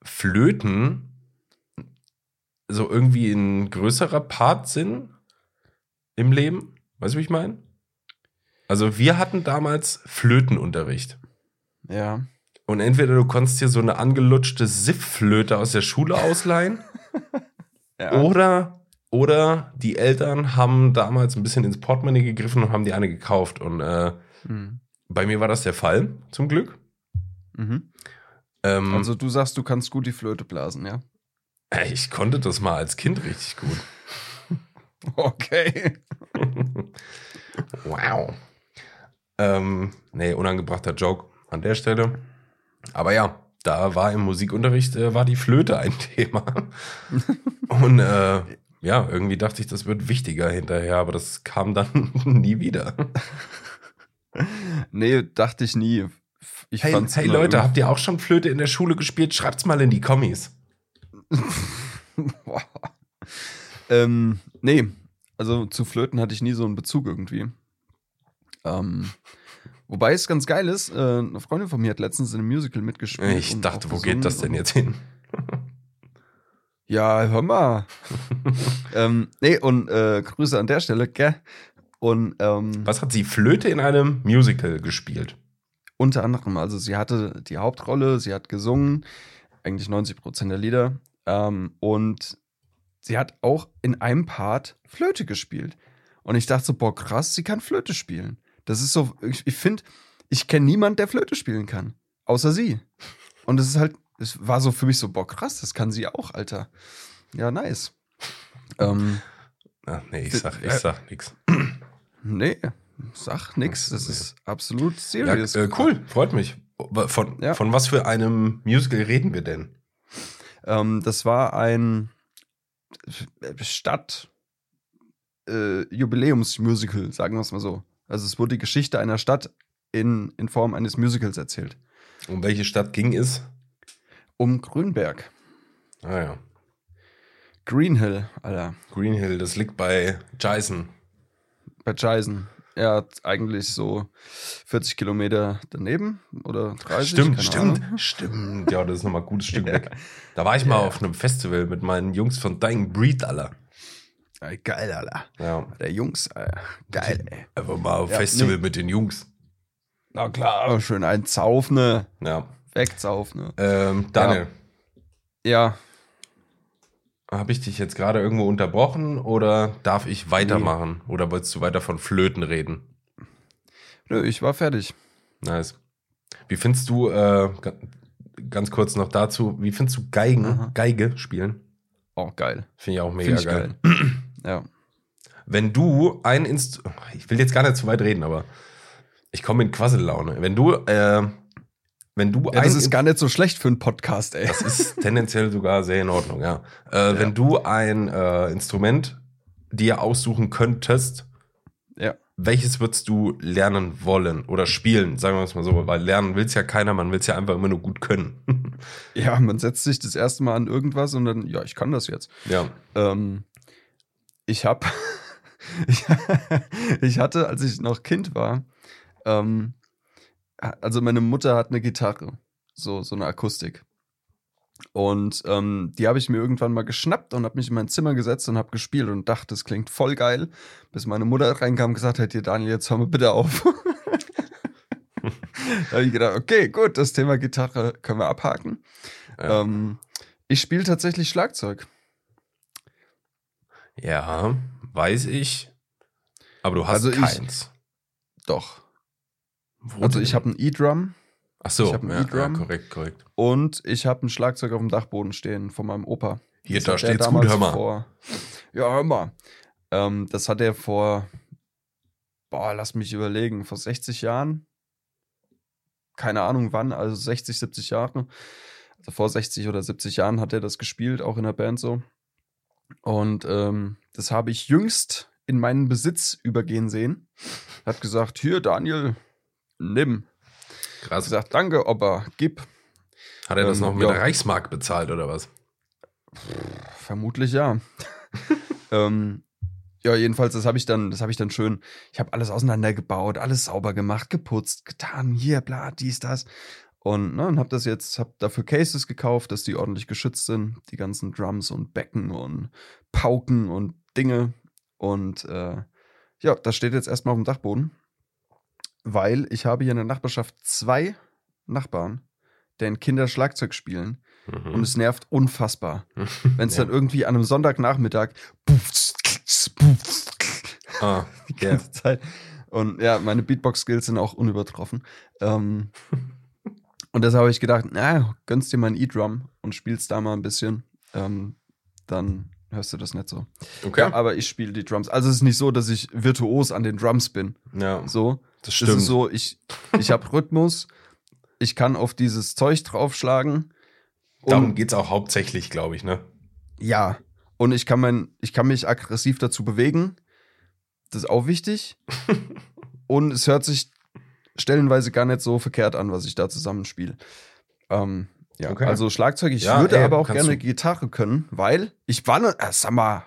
Flöten so irgendwie ein größerer Part sind im Leben? Weißt du, wie ich meine? Also wir hatten damals Flötenunterricht. Ja. Und entweder du konntest dir so eine angelutschte Sifflöte aus der Schule ausleihen. ja. Oder, oder die Eltern haben damals ein bisschen ins Portemonnaie gegriffen und haben die eine gekauft. Und äh, mhm. bei mir war das der Fall, zum Glück. Mhm. Ähm, also du sagst, du kannst gut die Flöte blasen, ja? Ich konnte das mal als Kind richtig gut. okay. wow. Ähm, nee, unangebrachter Joke an der Stelle. Aber ja, da war im Musikunterricht äh, war die Flöte ein Thema. Und äh, ja, irgendwie dachte ich, das wird wichtiger hinterher, aber das kam dann nie wieder. Nee, dachte ich nie. Ich hey, hey Leute, habt ihr auch schon Flöte in der Schule gespielt? Schreibt's mal in die Kommis. ähm, nee, also zu Flöten hatte ich nie so einen Bezug irgendwie. Ähm, Wobei es ganz geil ist, äh, eine Freundin von mir hat letztens in einem Musical mitgespielt. Ich dachte, wo geht das denn jetzt hin? ja, hör mal. ähm, nee, und äh, Grüße an der Stelle, gell? Und, ähm, Was hat sie Flöte in einem Musical gespielt? Unter anderem, also sie hatte die Hauptrolle, sie hat gesungen, eigentlich 90 Prozent der Lieder. Ähm, und sie hat auch in einem Part Flöte gespielt. Und ich dachte so, boah, krass, sie kann Flöte spielen. Das ist so, ich, ich finde, ich kenne niemanden, der Flöte spielen kann. Außer sie. Und es ist halt, es war so für mich so, boah, krass, das kann sie auch, Alter. Ja, nice. Ähm, Ach, nee, ich sag, ich äh, sag nix. Nee, sag nix. Das ist absolut serious. Ja, äh, cool, freut mich. Von, ja. von was für einem Musical reden wir denn? Ähm, das war ein Stadt äh, Jubiläumsmusical, sagen wir es mal so. Also es wurde die Geschichte einer Stadt in, in Form eines Musicals erzählt. Um welche Stadt ging es? Um Grünberg. Ah ja. Green Hill, Alter. Green Hill, das liegt bei Jason. Bei Jason. Ja, eigentlich so 40 Kilometer daneben oder 30. Stimmt, stimmt, Ahnung. stimmt. Ja, das ist nochmal ein gutes Stück weg. Da war ich mal auf einem Festival mit meinen Jungs von Dying Breed, Alter. Ey, geil, Alter. Ja. Der Jungs, Alter. Geil, ey. Einfach mal auf Ja, Festival nee. mit den Jungs. Na klar, schön ein Zaufne. Ja. Wegzaufne. Ähm, Daniel, Ja, habe ich dich jetzt gerade irgendwo unterbrochen oder darf ich weitermachen? Oder wolltest du weiter von Flöten reden? nö, ich war fertig. Nice. Wie findest du, äh, ga- ganz kurz noch dazu, wie findest du Geigen, Aha. Geige spielen? Oh, geil. Finde ich auch mega ich geil. geil. Ja. Wenn du ein Inst ich will jetzt gar nicht zu weit reden, aber ich komme in Quassellaune. Wenn du, äh, wenn du ja. Das ein ist gar nicht so schlecht für einen Podcast, ey. Das ist tendenziell sogar sehr in Ordnung, ja. Äh, Wenn du ein äh, Instrument dir aussuchen könntest, Ja. welches würdest du lernen wollen oder spielen, sagen wir es mal so, weil lernen will es ja keiner, man will es ja einfach immer nur gut können. Ja, man setzt sich das erste Mal an irgendwas und dann, ja, ich kann das jetzt. ja. Ähm, ich habe, ich, ich hatte, als ich noch Kind war, ähm, also meine Mutter hat eine Gitarre, so, so eine Akustik. Und ähm, die habe ich mir irgendwann mal geschnappt und habe mich in mein Zimmer gesetzt und habe gespielt und dachte, das klingt voll geil, bis meine Mutter reinkam und gesagt hat, hier Daniel, jetzt hör mal bitte auf. da habe ich gedacht, okay, gut, das Thema Gitarre können wir abhaken. Ja. Ähm, ich spiele tatsächlich Schlagzeug. Ja, weiß ich. Aber du hast Also ich- keins. Doch. Wo Also denn? ich habe ein E-Drum Ach so, ich hab einen ja, ja, E-Drum. korrekt, korrekt. und ich habe ein Schlagzeug auf dem Dachboden stehen von meinem Opa. Hier, Das da steht's gut, hör mal. Vor, ja, hör mal. Ähm, das hat er vor, boah, lass mich überlegen, vor 60 Jahren. Keine Ahnung wann, also 60, 70 Jahre. Also vor 60 oder 70 Jahren hat er das gespielt, auch in der Band so. Und ähm, das habe ich jüngst in meinen Besitz übergehen sehen. Hat gesagt, hier Daniel, nimm. Krass. gesagt, danke, Opa, gib. Hat er das ähm, noch mit ja. der Reichsmark bezahlt oder was? Vermutlich ja. ähm, ja, jedenfalls, das habe ich dann, das habe ich dann schön, ich habe alles auseinandergebaut, alles sauber gemacht, geputzt, getan, hier, bla, dies, das. Und, ne, und habe das jetzt, habe dafür Cases gekauft, dass die ordentlich geschützt sind, die ganzen Drums und Becken und Pauken und Dinge. Und äh, ja, das steht jetzt erstmal auf dem Dachboden, weil ich habe hier in der Nachbarschaft zwei Nachbarn, deren Kinder Schlagzeug spielen. Mhm. Und es nervt unfassbar. Wenn es Ja. dann irgendwie an einem Sonntagnachmittag ah, die ganze Zeit. Und ja, meine Beatbox-Skills sind auch unübertroffen. Ähm, und deshalb habe ich gedacht, na, gönnst dir mal ein E-Drum und spielst da mal ein bisschen. Ähm, dann hörst du das nicht so. Okay. Ja, aber ich spiele die Drums. Also es ist nicht so, dass ich virtuos an den Drums bin. Ja, So. das Es stimmt. ist so, ich, ich habe Rhythmus, ich kann auf dieses Zeug draufschlagen. Darum Und geht's auch hauptsächlich, glaube ich, ne? Ja, und ich kann, mein, ich kann mich aggressiv dazu bewegen. Das ist auch wichtig. und es hört sich stellenweise gar nicht so verkehrt an, was ich da zusammenspiele. Ähm, ja, Okay. also Schlagzeug. Ich Ja, würde ey, aber auch gerne du. Gitarre können, weil ich war nur, äh, sag mal,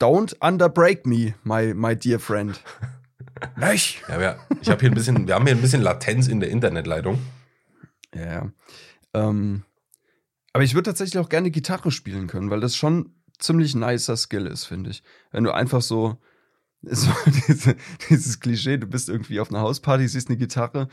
don't underbreak me, my, my dear friend. Nicht? Ja, wir, ich habe hier ein bisschen, wir haben hier ein bisschen Latenz in der Internetleitung. Ja, ja. Ähm, aber ich würde tatsächlich auch gerne Gitarre spielen können, weil das schon ziemlich nicer Skill ist, finde ich. Wenn du einfach so, so diese, dieses Klischee, du bist irgendwie auf einer Hausparty, siehst eine Gitarre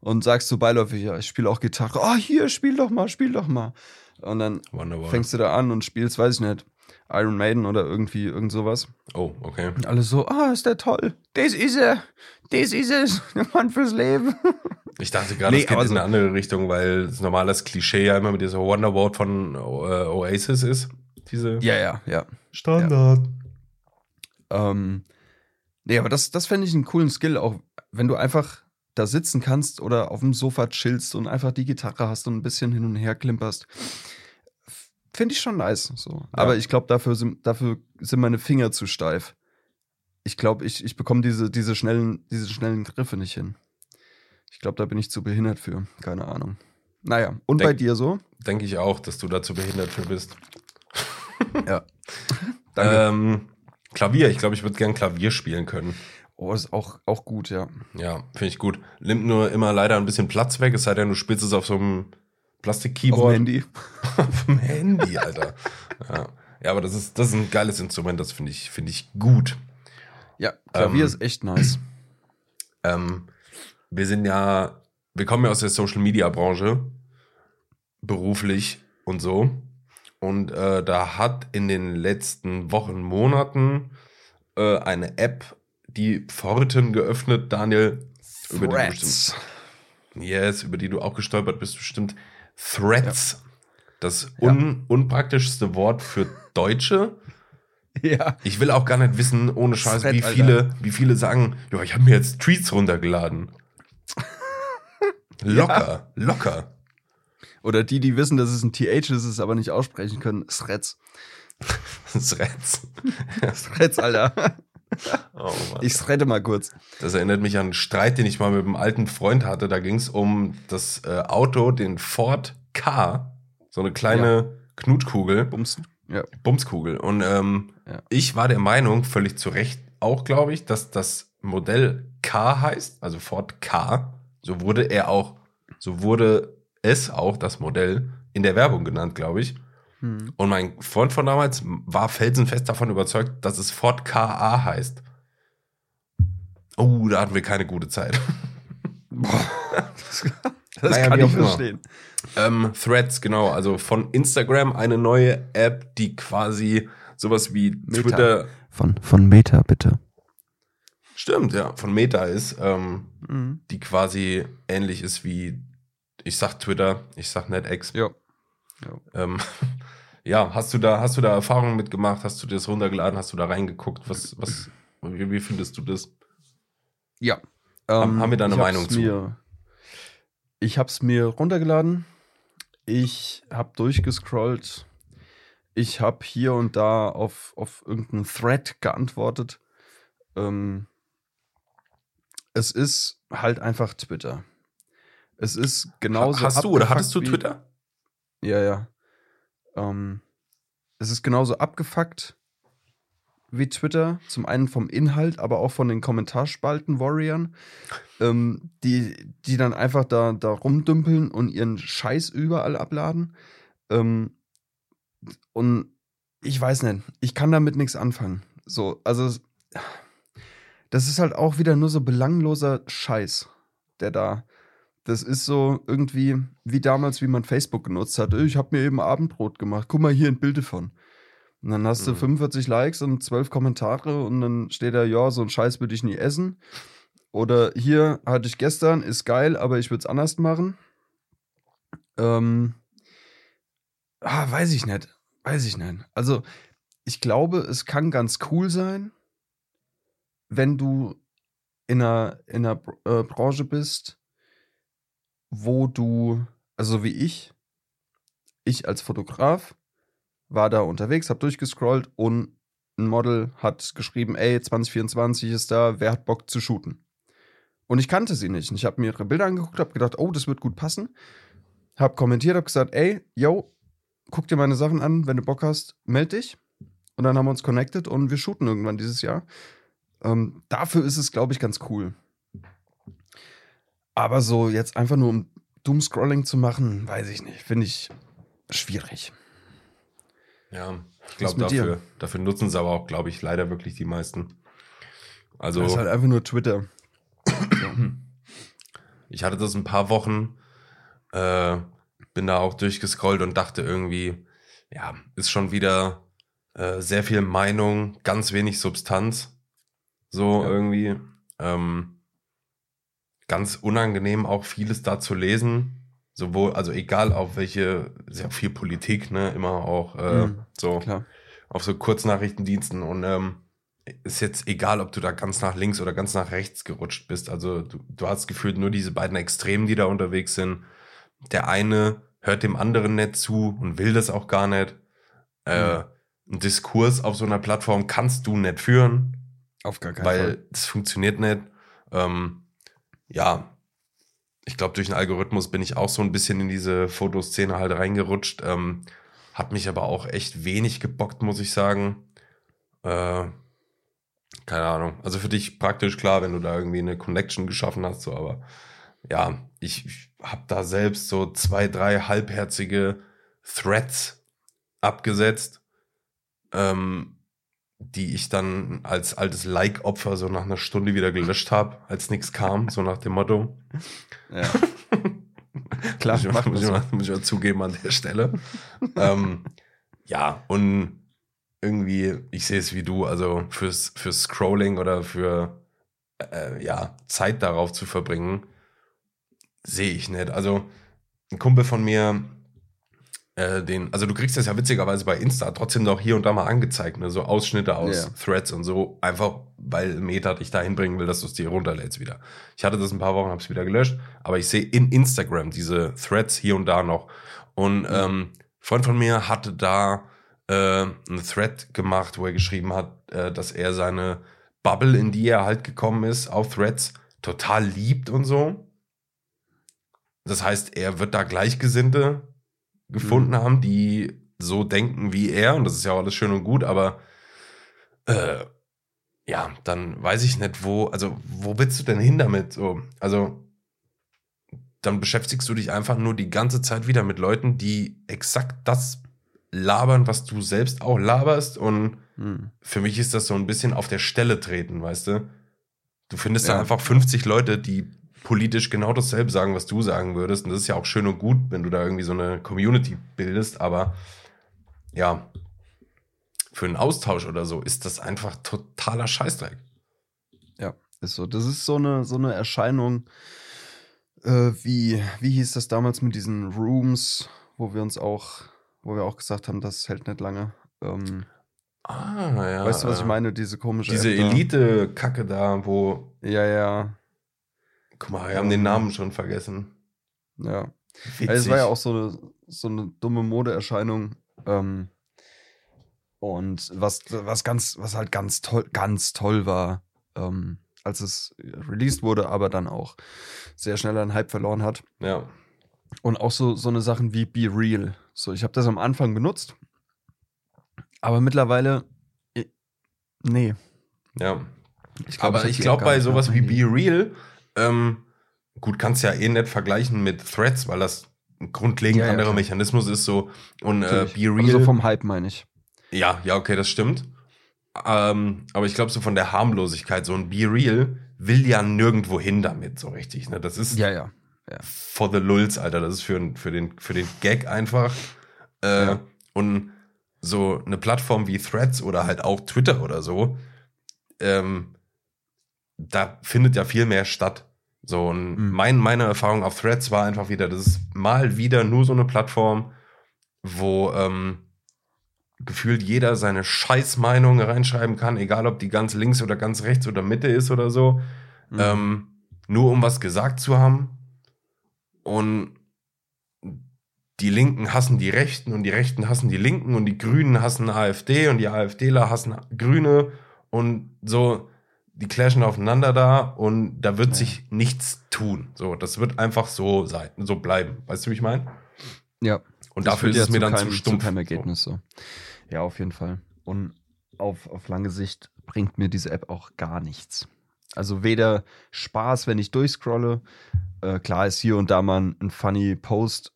und sagst so beiläufig, ja, ich spiele auch Gitarre. Oh, hier, spiel doch mal, spiel doch mal. Und dann Wunderbar. fängst du da an und spielst, weiß ich nicht, Iron Maiden oder irgendwie irgend sowas. Oh, okay. Und alle so, ah, ist der toll. Das ist er. Das ist es. Der Mann fürs Leben. Ich dachte gerade, Nee, es geht aber in so- eine andere Richtung, weil das normales Klischee ja immer mit dieser Wonderboard von äh, Oasis ist. Diese Ja, ja, ja. Standard. Ähm, nee, aber das, das fände ich einen coolen Skill, auch wenn du einfach da sitzen kannst oder auf dem Sofa chillst und einfach die Gitarre hast und ein bisschen hin und her klimperst. Finde ich schon nice. So. Aber ich glaube, dafür sind, dafür sind meine Finger zu steif. Ich glaube, ich, ich bekomme diese, diese, schnellen, diese schnellen Griffe nicht hin. Ich glaube, da bin ich zu behindert für. Keine Ahnung. Naja, und Denk- bei dir so? Denke ich auch, dass du dazu behindert für bist. Ja. ähm, Klavier, ich glaube, ich würde gern Klavier spielen können. Oh, ist auch, auch gut, ja. Ja, finde ich gut. Nimmt nur immer leider ein bisschen Platz weg, es sei denn, du spielst es auf so einem Plastik-Keyboard. Auf dem Handy. auf dem Handy, Alter. Ja. ja, aber das ist, das ist ein geiles Instrument, das finde ich, finde ich gut. Ja, Klavier Ähm, ist echt nice. Ähm, wir sind ja, wir kommen ja aus der Social Media Branche, beruflich und so. Und äh, da hat in den letzten Wochen, Monaten äh, eine App die Pforten geöffnet, Daniel. Über die, du bestimmt, yes, über die du auch gestolpert bist, bestimmt. Threads. Das un, unpraktischste Wort für Deutsche. Ja. Ich will auch gar nicht wissen, ohne Scheiß, Thread, wie Alter. viele, wie viele sagen, ja, ich habe mir jetzt Tweets runtergeladen. Locker, locker. Oder die, die wissen, dass es ein TH ist, es aber nicht aussprechen können. Threads. Threads. Threads, Alter. Oh. Ich threade mal kurz. Das erinnert mich an einen Streit, den ich mal mit einem alten Freund hatte. Da ging es um das äh, Auto, den Ford K, so eine kleine Knutkugel, Bums. Ja. Bumskugel. Und ähm, Ja. ich war der Meinung, völlig zu Recht auch, glaube ich, dass das Modell K heißt, also Ford K. So wurde er auch, so wurde es auch, das Modell, in der Werbung genannt, glaube ich. Hm. Und mein Freund von damals war felsenfest davon überzeugt, dass es Ford KA heißt. Oh, da hatten wir keine gute Zeit. Das Naja, kann ich verstehen. ähm, Threads, genau. Also von Instagram eine neue App, die quasi sowas wie Meta. Twitter. Von, von Meta, bitte. Stimmt, ja, von Meta ist, ähm, Mhm. die quasi ähnlich ist wie, ich sag Twitter, ich sag NetX. Ja. Ähm, ja, hast du da, hast du da Erfahrungen mitgemacht? Hast du das runtergeladen? Hast du da reingeguckt? Was, was, wie, wie findest du das? Ja. Haben- Ähm, haben wir da eine hab's Meinung zu? mir, Ich habe es mir runtergeladen. Ich habe durchgescrollt. Ich habe hier und da auf, auf irgendeinen Thread geantwortet. Ähm, es ist halt einfach Twitter. Es ist genauso. hast du oder hattest du wie- Twitter? Ja, ja. Ähm, es ist genauso abgefuckt wie Twitter. Zum einen vom Inhalt, aber auch von den Kommentarspalten-Warriorn, ähm, die, die dann einfach da, da rumdümpeln und ihren Scheiß überall abladen. Ähm, und ich weiß nicht, ich kann damit nichts anfangen. So, also, das ist halt auch wieder nur so belangloser Scheiß, der da. Das ist so irgendwie wie damals, wie man Facebook genutzt hat. Ich habe mir eben Abendbrot gemacht. Guck mal hier ein Bild davon. Und dann hast du Mhm. 45 Likes und 12 Kommentare und dann steht da, ja, so ein Scheiß würde ich nie essen. Oder hier hatte ich gestern, ist geil, aber ich würde es anders machen. Ähm, ah, weiß ich nicht. Weiß ich nicht. Also, ich glaube, es kann ganz cool sein, wenn du in einer, in einer äh, Branche bist, wo du, also wie ich, ich als Fotograf war da unterwegs, hab durchgescrollt und ein Model hat geschrieben, ey, 2024 ist da, wer hat Bock zu shooten? Und ich kannte sie nicht. Und ich habe mir ihre Bilder angeguckt, habe gedacht, oh, das wird gut passen. Hab kommentiert, hab gesagt, ey, yo, guck dir meine Sachen an, wenn du Bock hast, meld dich. Und dann haben wir uns connected und wir shooten irgendwann dieses Jahr. Ähm, dafür ist es, glaube ich, ganz cool. Aber so jetzt einfach nur um Doomscrolling zu machen, weiß ich nicht. Finde ich schwierig. Ja, ich glaube, dafür, dafür nutzen es aber auch, glaube ich, leider wirklich die meisten. Also, Das ist halt einfach nur Twitter. ich hatte das ein paar Wochen, äh, bin da auch durchgescrollt und dachte irgendwie, ja, ist schon wieder äh, sehr viel Meinung, ganz wenig Substanz. So Ja. irgendwie. Ähm, ganz unangenehm auch vieles da zu lesen. Sowohl, also egal auf welche, sehr viel Politik, ne, immer auch äh, Mhm, so Klar. auf so Kurznachrichtendiensten und ähm, ist jetzt egal, ob du da ganz nach links oder ganz nach rechts gerutscht bist. Also du, du hast gefühlt nur diese beiden Extremen, die da unterwegs sind. Der eine hört dem anderen nicht zu und will das auch gar nicht. Äh, Mhm. Ein Diskurs auf so einer Plattform kannst du nicht führen, Auf gar keinen weil Fall. das funktioniert nicht. Ähm, ja, ich glaube, durch den Algorithmus bin ich auch so ein bisschen in diese Fotoszene halt reingerutscht. Ähm, Hat mich aber auch echt wenig gebockt, muss ich sagen. Äh, keine Ahnung. Also für dich praktisch klar, wenn du da irgendwie eine Connection geschaffen hast, so, aber ja, ich, ich habe da selbst so zwei, drei halbherzige Threads abgesetzt, ähm, die ich dann als altes Like-Opfer so nach einer Stunde wieder gelöscht habe, als nichts kam, so nach dem Motto. Ja. Klar, muss, ich, muss, ich mal, muss ich mal zugeben an der Stelle. ähm, ja, und irgendwie, ich sehe es wie du, also fürs, fürs Scrolling oder für äh, ja, Zeit darauf zu verbringen, sehe ich nicht. Also ein Kumpel von mir, äh, den, also du kriegst das ja witzigerweise bei Insta trotzdem noch hier und da mal angezeigt, ne? so Ausschnitte aus yeah. Threads und so, einfach weil Meta dich dahin bringen will, dass du es dir runterlädst wieder. Ich hatte das ein paar Wochen, habe es wieder gelöscht, aber ich sehe in Instagram diese Threads hier und da noch. Und mhm. ähm, Freund von mir hatte da äh, einen Thread gemacht, wo er geschrieben hat, äh, dass er seine Bubble, in die er halt gekommen ist, auf Threads, total liebt und so. Das heißt, er wird da Gleichgesinnte gefunden mhm. haben, die so denken wie er. Und das ist ja auch alles schön und gut, aber äh, ja, dann weiß ich nicht, wo, also wo willst du denn hin damit? So, also dann beschäftigst du dich einfach nur die ganze Zeit wieder mit Leuten, die exakt das labern, was du selbst auch laberst. Und hm. für mich ist das so ein bisschen auf der Stelle treten, weißt du? Du findest ja. da einfach 50 Leute, die politisch genau dasselbe sagen, was du sagen würdest. Und das ist ja auch schön und gut, wenn du da irgendwie so eine Community bildest. Aber ja, für einen Austausch oder so ist das einfach totaler Scheißdreck. Ja, ist so. Das ist so eine, so eine Erscheinung, äh, wie, wie hieß das damals mit diesen Rooms, wo wir uns auch, wo wir auch gesagt haben, das hält nicht lange. Ähm, ah, ja. Weißt du, was ich meine? Diese komische. Diese Elite-Kacke da, wo. Ja, ja. Guck mal, wir haben den Namen schon vergessen. Ja. Also es war ja auch so eine, so eine dumme Modeerscheinung. Ähm, und was, was ganz, was halt ganz toll, ganz toll war, ähm, als es released wurde, aber dann auch sehr schnell einen Hype verloren hat. Ja. Und auch so, so eine Sachen wie Be Real. So, ich habe das am Anfang benutzt, aber mittlerweile, nee. Ja. Ich glaub, aber ich, ich glaube, bei sowas wie Be Real, ähm, gut, kannst ja eh nicht vergleichen mit Threads, weil das ein grundlegend ja, ja, anderer klar. Mechanismus ist so. Und äh, Be Real. Also vom Hype meine ich. Ja, ja, okay, das stimmt. Ähm, aber ich glaube, so von der Harmlosigkeit, so ein Be Real will ja nirgendwo hin damit, so richtig. Ne? Das ist ja, ja, ja. for the lulz, Alter. Das ist für, für, den, für den Gag einfach. Äh, ja. Und so eine Plattform wie Threads oder halt auch Twitter oder so, ähm, da findet ja viel mehr statt. So, und mhm. mein, meine Erfahrung auf Threads war einfach wieder, das ist mal wieder nur so eine Plattform, wo ähm, gefühlt jeder seine Scheißmeinung reinschreiben kann, egal ob die ganz links oder ganz rechts oder Mitte ist oder so. Mhm. Ähm, nur um was gesagt zu haben. Und die Linken hassen die Rechten und die Rechten hassen die Linken und die Grünen hassen AfD und die AfDler hassen Grüne und so die clashen aufeinander da und da wird ja. sich nichts tun. So, das wird einfach so sein, so bleiben. Weißt du, wie ich meine? Ja. Und dafür ist es mir dann keinem, zu stumpf. Zu keinem Ergebnis so. Ja, auf jeden Fall. Und auf, auf lange Sicht bringt mir diese App auch gar nichts. Also weder Spaß, wenn ich durchscrolle. Äh, klar ist hier und da mal ein funny Post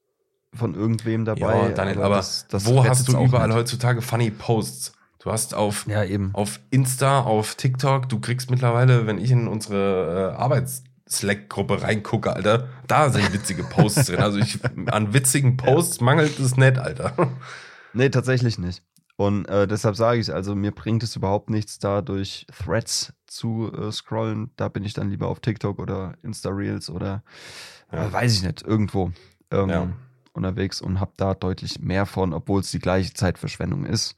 von irgendwem dabei. Ja, Daniel, aber, aber das, das wo hast du überall nicht. heutzutage funny Posts? Du hast auf, ja, eben. auf Insta, auf TikTok, du kriegst mittlerweile, wenn ich in unsere äh, Arbeits-Slack-Gruppe reingucke, Alter, da sind witzige Posts drin. Also ich, an witzigen Posts mangelt es nicht, Alter. Nee, tatsächlich nicht. Und äh, deshalb sage ich, also mir bringt es überhaupt nichts, da durch Threads zu äh, scrollen. Da bin ich dann lieber auf TikTok oder Insta-Reels oder ja. äh, weiß ich nicht, irgendwo. Ähm, ja unterwegs und habe da deutlich mehr von, obwohl es die gleiche Zeitverschwendung ist,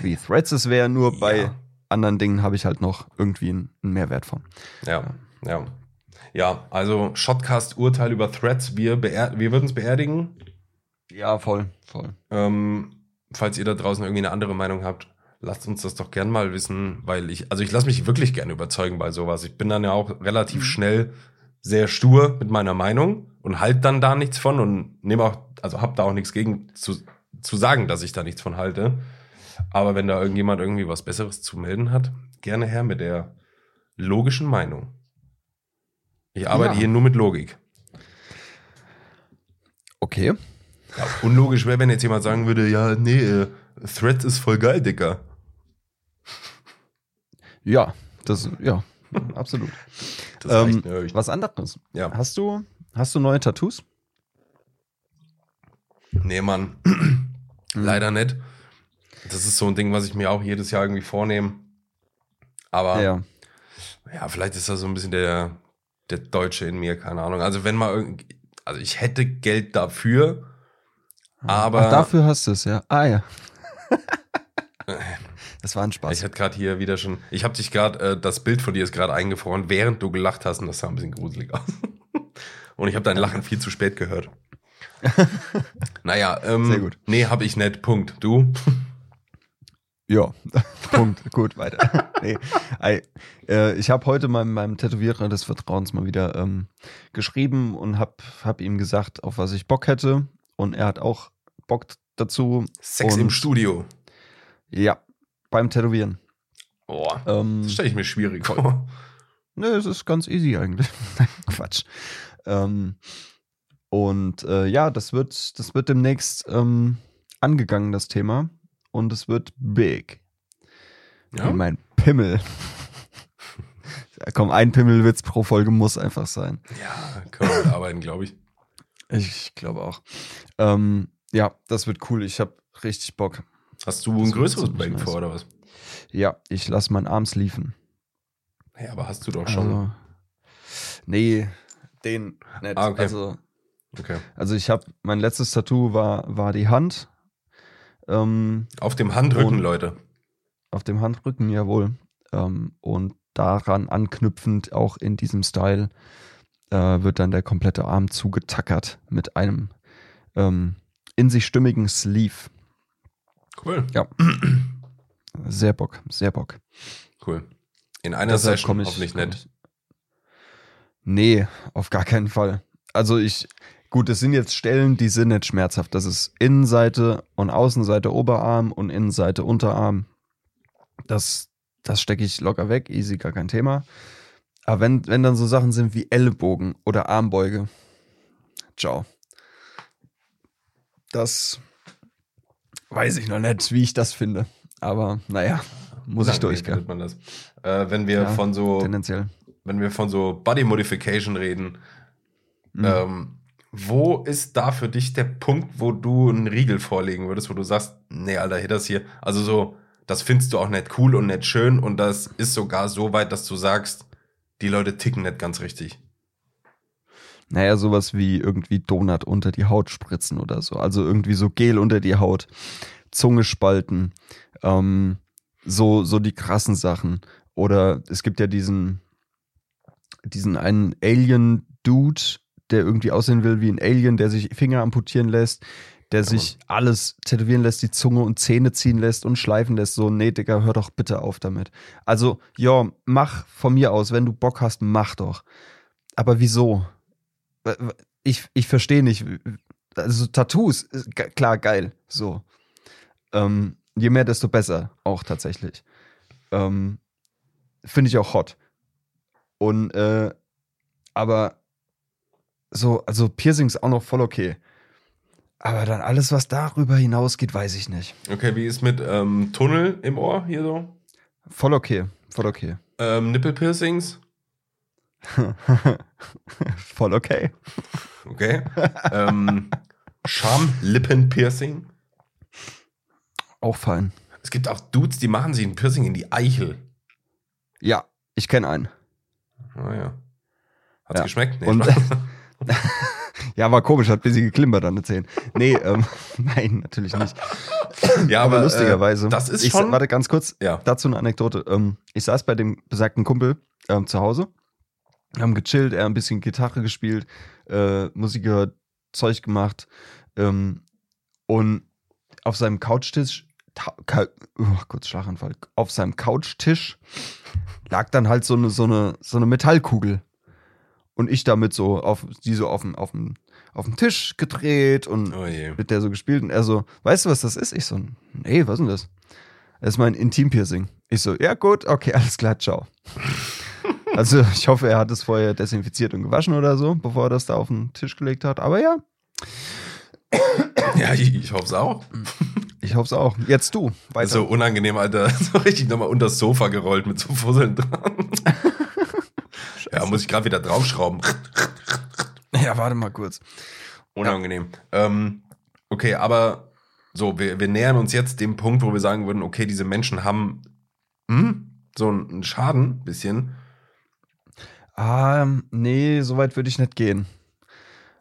wie Threads es wäre. Nur bei ja. anderen Dingen habe ich halt noch irgendwie einen, einen Mehrwert von. Ja, ja. Ja, also Shotcast Urteil über Threads, wir, wir würden es beerdigen. Ja, voll, voll. Ähm, falls ihr da draußen irgendwie eine andere Meinung habt, lasst uns das doch gern mal wissen, weil ich, also ich lasse mich wirklich gerne überzeugen bei sowas. Ich bin dann ja auch relativ mhm. schnell sehr stur mit meiner Meinung und halt dann da nichts von und nehme auch, also hab da auch nichts gegen zu zu sagen, dass ich da nichts von halte. Aber wenn da irgendjemand irgendwie was Besseres zu melden hat, gerne her mit der logischen Meinung. Ich arbeite ja. hier nur mit Logik. Okay. Ja, unlogisch wäre, wenn jetzt jemand sagen würde, ja, nee, äh, Threads ist voll geil, Dicker. Ja, das, ja, absolut. Ähm, was anderes. Ja. Hast du, hast du neue Tattoos? Nee, Mann. Leider nicht. Das ist so ein Ding, was ich mir auch jedes Jahr irgendwie vornehme. Aber ja, ja vielleicht ist das so ein bisschen der, der Deutsche in mir, keine Ahnung. Also wenn mal irgendwie, also ich hätte Geld dafür, aber. Ach, dafür hast du es, ja. Ah ja. das war ein Spaß. Ich hatte gerade hier wieder schon, ich habe dich gerade, äh, das Bild von dir ist gerade eingefroren, während du gelacht hast und das sah ein bisschen gruselig aus. und ich habe dein Lachen viel zu spät gehört. naja, ähm, Sehr gut. nee, habe ich nicht. Punkt. Du? Ja, Punkt. Gut, weiter. nee. I, äh, ich habe heute meinem, meinem Tätowierer des Vertrauens mal wieder ähm, geschrieben und habe hab ihm gesagt, auf was ich Bock hätte. Und er hat auch Bock dazu. Sex und, im Studio. Ja, beim Tätowieren. Boah, ähm, das stelle ich mir schwierig vor. Nö, es ist ganz easy eigentlich. Quatsch. Ähm, und äh, ja, das wird, das wird demnächst ähm, angegangen, das Thema. Und es wird big. Ja? Wie mein Pimmel. ja, komm, ein Pimmelwitz pro Folge muss einfach sein. Ja, können wir arbeiten, glaube ich. Ich glaube auch. Ähm, ja, das wird cool. Ich habe richtig Bock. Hast du ein größeres Bang vor, oder was? Ja, ich lasse meinen Arm liefen. Ja, aber hast du doch schon. Also, nee, den nicht. Ah, okay. Also Okay. Also ich habe, mein letztes Tattoo war, war die Hand. Ähm, auf dem Handrücken, Leute. Auf dem Handrücken, jawohl. Ähm, und daran anknüpfend, auch in diesem Style, äh, wird dann der komplette Arm zugetackert mit einem ähm, in sich stimmigen Sleeve. Cool. Ja. Sehr Bock, sehr Bock. Cool. In einer Deshalb Session ich, hoffentlich nicht. Nee, auf gar keinen Fall. Also ich, Gut, es sind jetzt Stellen, die sind nicht schmerzhaft. Das ist Innenseite und Außenseite Oberarm und Innenseite Unterarm. Das, das stecke ich locker weg, easy, gar kein Thema. Aber wenn, wenn dann so Sachen sind wie Ellbogen oder Armbeuge, ciao. Das weiß ich noch nicht, wie ich das finde. Aber naja, muss ich durchgehen. Man das. Äh, wenn wir ja, von so tendenziell. wenn wir von so Body Modification reden, mhm. ähm, wo ist da für dich der Punkt, wo du einen Riegel vorlegen würdest, wo du sagst, nee, Alter, hier das hier, also so, das findest du auch nicht cool und nicht schön und das ist sogar so weit, dass du sagst, die Leute ticken nicht ganz richtig. Naja, sowas wie irgendwie Donut unter die Haut spritzen oder so. Also irgendwie so Gel unter die Haut, Zunge spalten, ähm, so, so die krassen Sachen. Oder es gibt ja diesen, diesen einen Alien-Dude, der irgendwie aussehen will wie ein Alien, der sich Finger amputieren lässt, der sich alles tätowieren lässt, die Zunge und Zähne ziehen lässt und schleifen lässt. So, nee, Digga, hör doch bitte auf damit. Also, ja, mach von mir aus, wenn du Bock hast, mach doch. Aber wieso? Ich, ich verstehe nicht. Also, Tattoos, klar, geil. So. Ähm, je mehr, desto besser. Auch tatsächlich. Ähm, Finde ich auch hot. Und, äh, aber so, also Piercings auch noch voll okay. Aber dann alles, was darüber hinausgeht, weiß ich nicht. Okay, wie ist mit ähm, Tunnel im Ohr hier so? Voll okay, voll okay. Ähm, Nippelpiercings? voll okay. Okay. ähm, Schamlippenpiercing? Auch fein. Es gibt auch Dudes, die machen sich ein Piercing in die Eichel. Ja, ich kenne einen. Ah ja. Hat's ja. geschmeckt? Nee, Und, ja, war komisch, hat ein bisschen geklimpert an den Zähnen. Nee, ähm, nein, natürlich nicht. Ja, aber, aber lustigerweise. Äh, das ist ich, schon. Warte ganz kurz, ja. dazu eine Anekdote. Ähm, ich saß bei dem besagten Kumpel ähm, zu Hause, haben gechillt, er ein bisschen Gitarre gespielt, äh, Musik gehört, Zeug gemacht ähm, und auf seinem Couchtisch, oh, kurz Schlaganfall, auf seinem Couchtisch lag dann halt so eine, so eine, so eine Metallkugel. Und ich damit so auf, die so auf dem, auf dem, auf dem Tisch gedreht und Oh mit der so gespielt. Und er so, weißt du, was das ist? Ich so, nee, was ist denn das? Das ist mein Intim-Piercing. Ich so, ja gut, okay, alles klar, ciao. Also ich hoffe, er hat es vorher desinfiziert und gewaschen oder so, bevor er das da auf den Tisch gelegt hat. Aber ja, Ja, ich, ich hoffe es auch. ich hoffe es auch. Jetzt du, weiter. so unangenehm, Alter. So richtig nochmal unter das Sofa gerollt mit so Fusseln dran. ja, muss ich gerade wieder draufschrauben. Ja, warte mal kurz. Unangenehm. Ähm, okay, aber so, wir, wir nähern uns jetzt dem Punkt, wo wir sagen würden, okay, diese Menschen haben hm, so einen Schaden, bisschen. Ah, nee, so weit würde ich nicht gehen.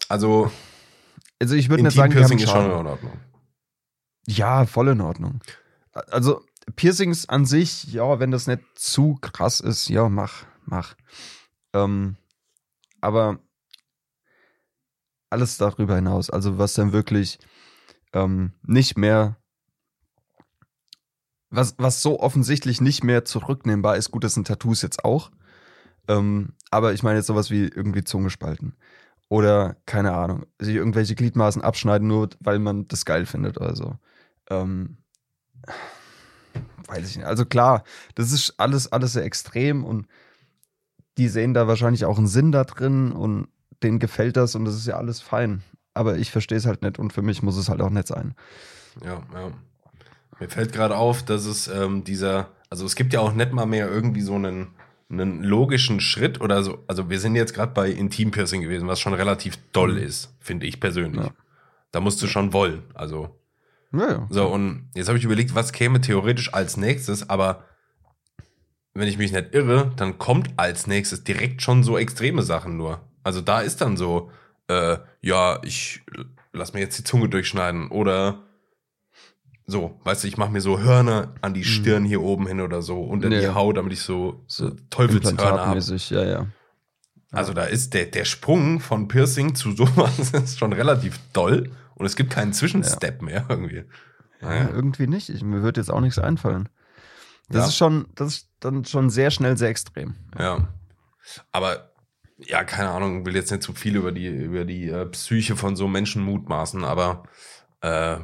Also, Also ich würde nicht sagen, Intim-Piercing ist schon in. Ordnung. Ja, voll in Ordnung. Also Piercings an sich, ja, wenn das nicht zu krass ist, ja, mach, mach. Ähm, aber alles darüber hinaus, also was dann wirklich ähm, nicht mehr, was, was so offensichtlich nicht mehr zurücknehmbar ist, gut, das sind Tattoos jetzt auch. Ähm, aber ich meine jetzt sowas wie irgendwie Zunge spalten. Oder, keine Ahnung, sich irgendwelche Gliedmaßen abschneiden, nur weil man das geil findet oder so. Ähm, weiß ich nicht. Also klar, das ist alles, alles sehr extrem und die sehen da wahrscheinlich auch einen Sinn da drin und denen gefällt das und das ist ja alles fein. Aber ich verstehe es halt nicht und für mich muss es halt auch nicht sein. Ja, ja. Mir fällt gerade auf, dass es ähm, dieser, also es gibt ja auch nicht mal mehr irgendwie so einen, einen logischen Schritt oder so. Also wir sind jetzt gerade bei Intim-Piercing gewesen, was schon relativ doll ist, finde ich persönlich. Ja. Da musst du schon wollen. Also Ja, so, und jetzt habe ich überlegt, was käme theoretisch als nächstes, aber wenn ich mich nicht irre, dann kommt als nächstes direkt schon so extreme Sachen nur. Also da ist dann so, äh, ja, ich lass mir jetzt die Zunge durchschneiden oder so, weißt du, ich mache mir so Hörner an die Stirn hier oben hin oder so unter die Mhm. Ja. Haut, damit ich so, so Teufelshörner habe. Implantatmäßig, ja, ja. Also da ist der, der Sprung von Piercing zu sowas ist schon relativ doll und es gibt keinen Zwischenstep mehr irgendwie. Ja, Naja. irgendwie nicht. Ich, mir wird jetzt auch nichts einfallen. Das Ja. ist schon, das ist dann schon sehr schnell sehr extrem. Ja. Aber ja, keine Ahnung, will jetzt nicht zu viel über die, über die äh, Psyche von so Menschen mutmaßen, aber äh,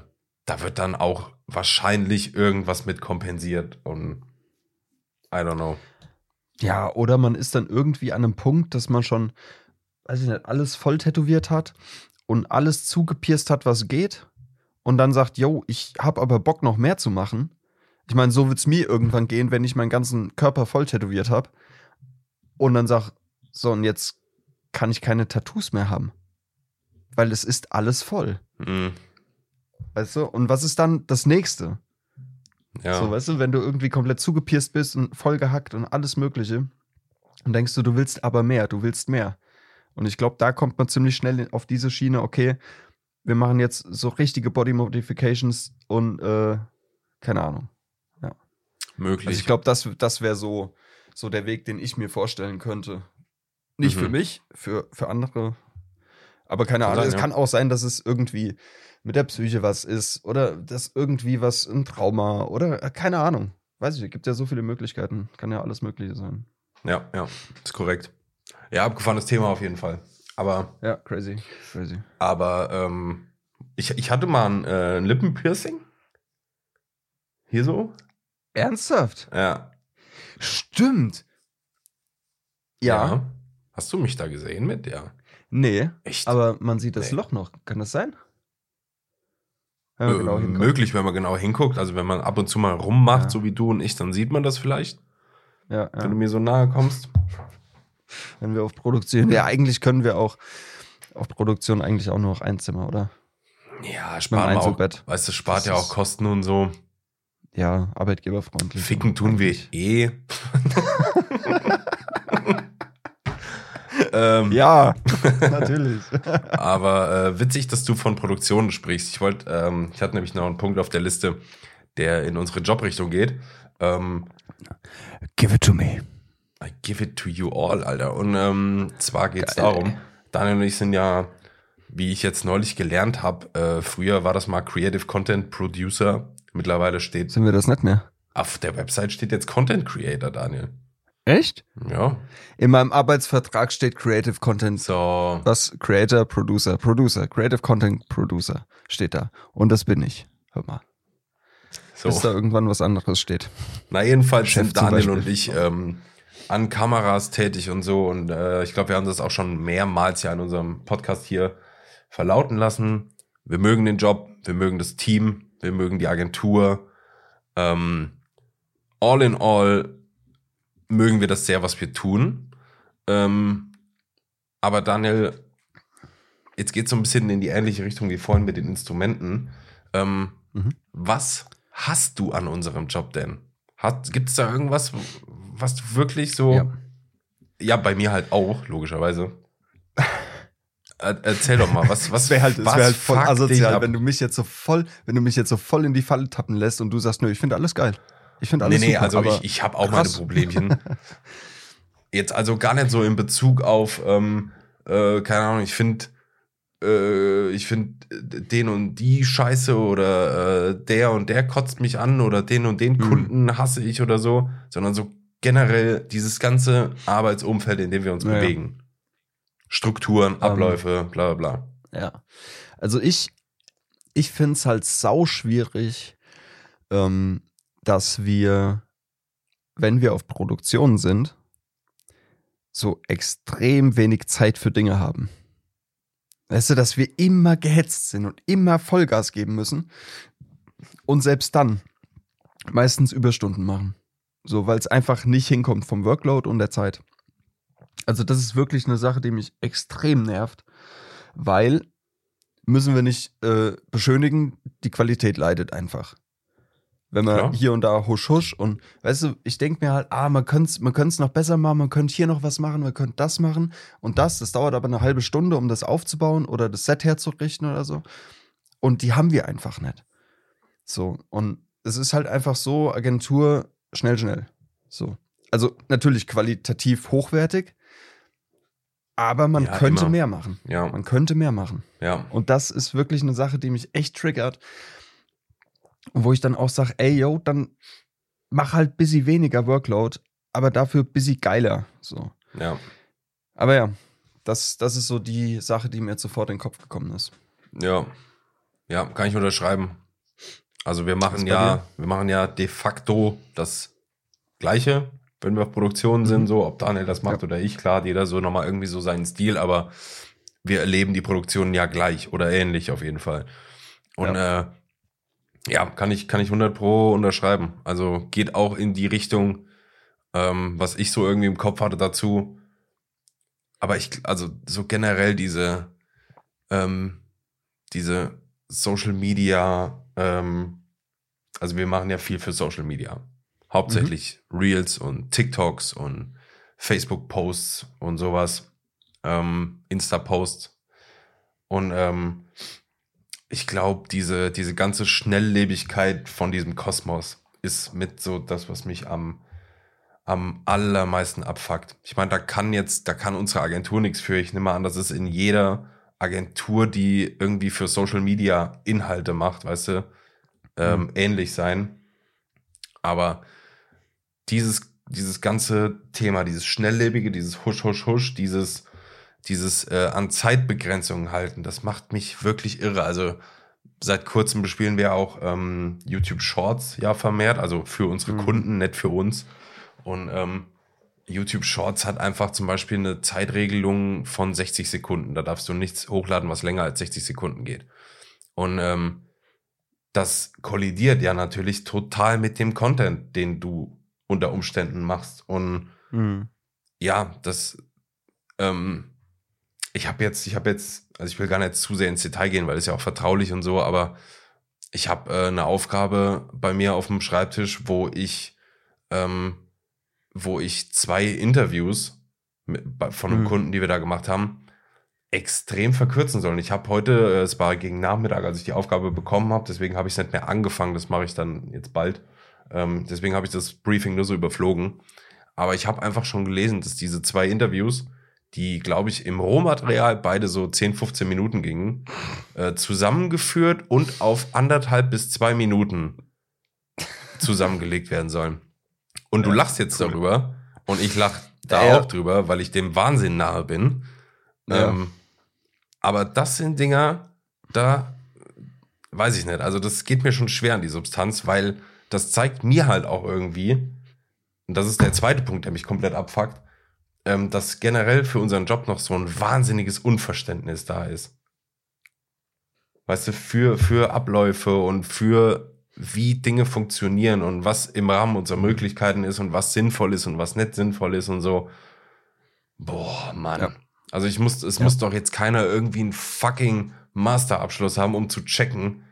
da wird dann auch wahrscheinlich irgendwas mit kompensiert und I don't know. Ja, oder man ist dann irgendwie an einem Punkt, dass man schon, weiß ich nicht, alles voll tätowiert hat und alles zugepierst hat, was geht. Und dann sagt, yo, ich hab aber Bock noch mehr zu machen. Ich meine, so wird's mir irgendwann gehen, wenn ich meinen ganzen Körper voll tätowiert habe. Und dann sag, so, und jetzt kann ich keine Tattoos mehr haben. Weil es ist alles voll. Hm, Weißt du? Und was ist dann das nächste? ja. So, weißt du, wenn du irgendwie komplett zugepierst bist und voll gehackt und alles Mögliche, und denkst du, du willst aber mehr, du willst mehr. Und ich glaube, da kommt man ziemlich schnell auf diese Schiene, okay, wir machen jetzt so richtige Body Modifications und äh, keine Ahnung. möglich. Also ich glaube, das, das wäre so, so der Weg, den ich mir vorstellen könnte. Nicht Mhm. für mich, für, für andere. Aber keine Ahnung. sein, es ja. kann auch sein, dass es irgendwie mit der Psyche was ist oder dass irgendwie was ein Trauma oder äh, keine Ahnung. Weiß ich, gibt ja so viele Möglichkeiten. Kann ja alles Mögliche sein. ja, ja, ist korrekt. Ja, abgefahrenes Thema auf jeden Fall. Aber, Ja, crazy. Crazy. aber ähm, ich, ich hatte mal ein, äh, ein Lippenpiercing. Hier so? Ernsthaft? Ja. Stimmt. Ja. Hast du mich da gesehen mit? Ja. Nee. Echt? Aber man sieht das Nee. Loch noch. Kann das sein? Wenn man Äh, genau hinguckt. möglich, wenn man genau hinguckt. Also wenn man ab und zu mal rummacht, Ja. so wie du und ich, dann sieht man das vielleicht, Ja, wenn ja. du mir so nahe kommst. Wenn wir auf Produktion. Ja, eigentlich können wir auch auf Produktion eigentlich auch nur noch ein Zimmer, oder? Ja, spart auch. Weißt du, spart Das ja auch Kosten und so. Ja, arbeitgeberfreundlich. Ficken tun wir eh. ähm, Ja, natürlich. Aber äh, witzig, dass du von Produktionen sprichst. Ich wollte, ähm, ich hatte nämlich noch einen Punkt auf der Liste, der in unsere Jobrichtung geht. Ähm, Give it to me. I give it to you all, Alter. Und ähm, zwar geht es darum. Daniel und ich sind ja, wie ich jetzt neulich gelernt habe, äh, früher war das mal Creative Content Producer. Mittlerweile steht Sind wir das nicht mehr? auf der Website steht jetzt Content Creator, Daniel. Echt? Ja. In meinem Arbeitsvertrag steht Creative Content. So. Was? Creator, Producer, Producer, Creative Content Producer steht da. Und das bin ich. Hör mal. So. Bis da irgendwann was anderes steht. Na, jedenfalls Chef sind Daniel und ich ähm, an Kameras tätig und so. Und äh, ich glaube, wir haben das auch schon mehrmals ja in unserem Podcast hier verlauten lassen. Wir mögen den Job, wir mögen das Team, wir mögen die Agentur. Ähm, all in all mögen wir das sehr, was wir tun. Ähm, aber Daniel, jetzt geht es so ein bisschen in die ähnliche Richtung wie vorhin mit den Instrumenten. Ähm, mhm. Was hast du an unserem Job denn? Gibt es da irgendwas, was du wirklich so. Ja. ja, bei mir halt auch, logischerweise. Erzähl doch mal, was, was wäre halt, es wäre halt voll asozial, wenn du mich jetzt so voll, wenn du mich jetzt so voll in die Falle tappen lässt und du sagst, nö, ich finde alles geil. Ich finde alles Nee, nee, super, also ich, ich habe auch krass. meine Problemchen. Jetzt also gar nicht so in Bezug auf, ähm, äh, keine Ahnung, ich finde äh, ich finde den und die Scheiße oder äh, der und der kotzt mich an oder den und den mhm. Kunden hasse ich oder so, sondern so generell dieses ganze Arbeitsumfeld, in dem wir uns ja, bewegen. Ja. Strukturen, ähm, Abläufe, um, bla bla bla. Ja. Also ich, ich finde es halt sau schwierig, ähm, dass wir, wenn wir auf Produktion sind, so extrem wenig Zeit für Dinge haben. Weißt du, dass wir immer gehetzt sind und immer Vollgas geben müssen und selbst dann meistens Überstunden machen. So, weil es einfach nicht hinkommt vom Workload und der Zeit. Also, das ist wirklich eine Sache, die mich extrem nervt, weil müssen wir nicht äh, beschönigen, die Qualität leidet einfach wenn man ja. hier und da husch husch und weißt du, ich denke mir halt, ah, man könnte es man noch besser machen, man könnte hier noch was machen, man könnte das machen und das, das dauert aber eine halbe Stunde, um das aufzubauen oder das Set herzurichten oder so. Und die haben wir einfach nicht. So, und es ist halt einfach so, Agentur, schnell, schnell. So. Also natürlich qualitativ hochwertig, aber man ja, könnte immer. mehr machen. Ja. Man könnte mehr machen. Ja. Und das ist wirklich eine Sache, die mich echt triggert wo ich dann auch sage, ey, yo, dann mach halt busy weniger Workload, aber dafür busy geiler. So. Ja. Aber ja, das, das ist so die Sache, die mir jetzt sofort in den Kopf gekommen ist. Ja. Ja, kann ich unterschreiben. Also wir machen ja, wir machen ja de facto das Gleiche, wenn wir auf Produktion sind, mhm. so, ob Daniel das macht ja. oder ich, klar, jeder so nochmal irgendwie so seinen Stil, aber wir erleben die Produktion ja gleich oder ähnlich auf jeden Fall. Und ja. äh, ja, kann ich, kann ich 100 pro unterschreiben. Also geht auch in die Richtung, ähm, was ich so irgendwie im Kopf hatte dazu. Aber ich, also so generell diese, ähm, diese Social Media, ähm, also wir machen ja viel für Social Media. Hauptsächlich mhm. Reels und TikToks und Facebook-Posts und sowas. Ähm, Insta-Posts. Und ähm, ich glaube, diese, diese ganze Schnelllebigkeit von diesem Kosmos ist mit so das, was mich am, am allermeisten abfuckt. Ich meine, da kann jetzt, da kann unsere Agentur nichts für. Ich nehme an, das ist in jeder Agentur, die irgendwie für Social Media Inhalte macht, weißt du, ähm, mhm. ähnlich sein. Aber dieses, dieses ganze Thema, dieses Schnelllebige, dieses Husch, Husch, Husch, dieses dieses äh, an Zeitbegrenzungen halten, das macht mich wirklich irre. Also seit kurzem bespielen wir auch ähm, YouTube Shorts ja vermehrt, also für unsere mhm. Kunden, nicht für uns. Und ähm, YouTube Shorts hat einfach zum Beispiel eine Zeitregelung von 60 Sekunden. Da darfst du nichts hochladen, was länger als 60 Sekunden geht. Und ähm, das kollidiert ja natürlich total mit dem Content, den du unter Umständen machst. Und mhm. ja, das ähm, ich habe jetzt, ich habe jetzt, also ich will gar nicht zu sehr ins Detail gehen, weil es ja auch vertraulich und so, aber ich habe äh, eine Aufgabe bei mir auf dem Schreibtisch, wo ich, ähm, wo ich zwei Interviews mit, von einem mhm. Kunden, die wir da gemacht haben, extrem verkürzen soll. Ich habe heute, äh, es war gegen Nachmittag, als ich die Aufgabe bekommen habe, deswegen habe ich es nicht mehr angefangen, das mache ich dann jetzt bald. Ähm, deswegen habe ich das Briefing nur so überflogen. Aber ich habe einfach schon gelesen, dass diese zwei Interviews die, glaube ich, im Rohmaterial beide so 10, 15 Minuten gingen, äh, zusammengeführt und auf anderthalb bis zwei Minuten zusammengelegt werden sollen. Und du lachst jetzt cool. darüber. Und ich lache da ja. auch drüber, weil ich dem Wahnsinn nahe bin. Ja. Ähm, aber das sind Dinger, da weiß ich nicht. Also das geht mir schon schwer an die Substanz, weil das zeigt mir halt auch irgendwie, und das ist der zweite Punkt, der mich komplett abfuckt, ähm, dass generell für unseren Job noch so ein wahnsinniges Unverständnis da ist. Weißt du, für, für Abläufe und für wie Dinge funktionieren und was im Rahmen unserer Möglichkeiten ist und was sinnvoll ist und was nicht sinnvoll ist und so. Boah, Mann. Ja. Also ich muss, es ja. muss doch jetzt keiner irgendwie einen fucking Masterabschluss haben, um zu checken,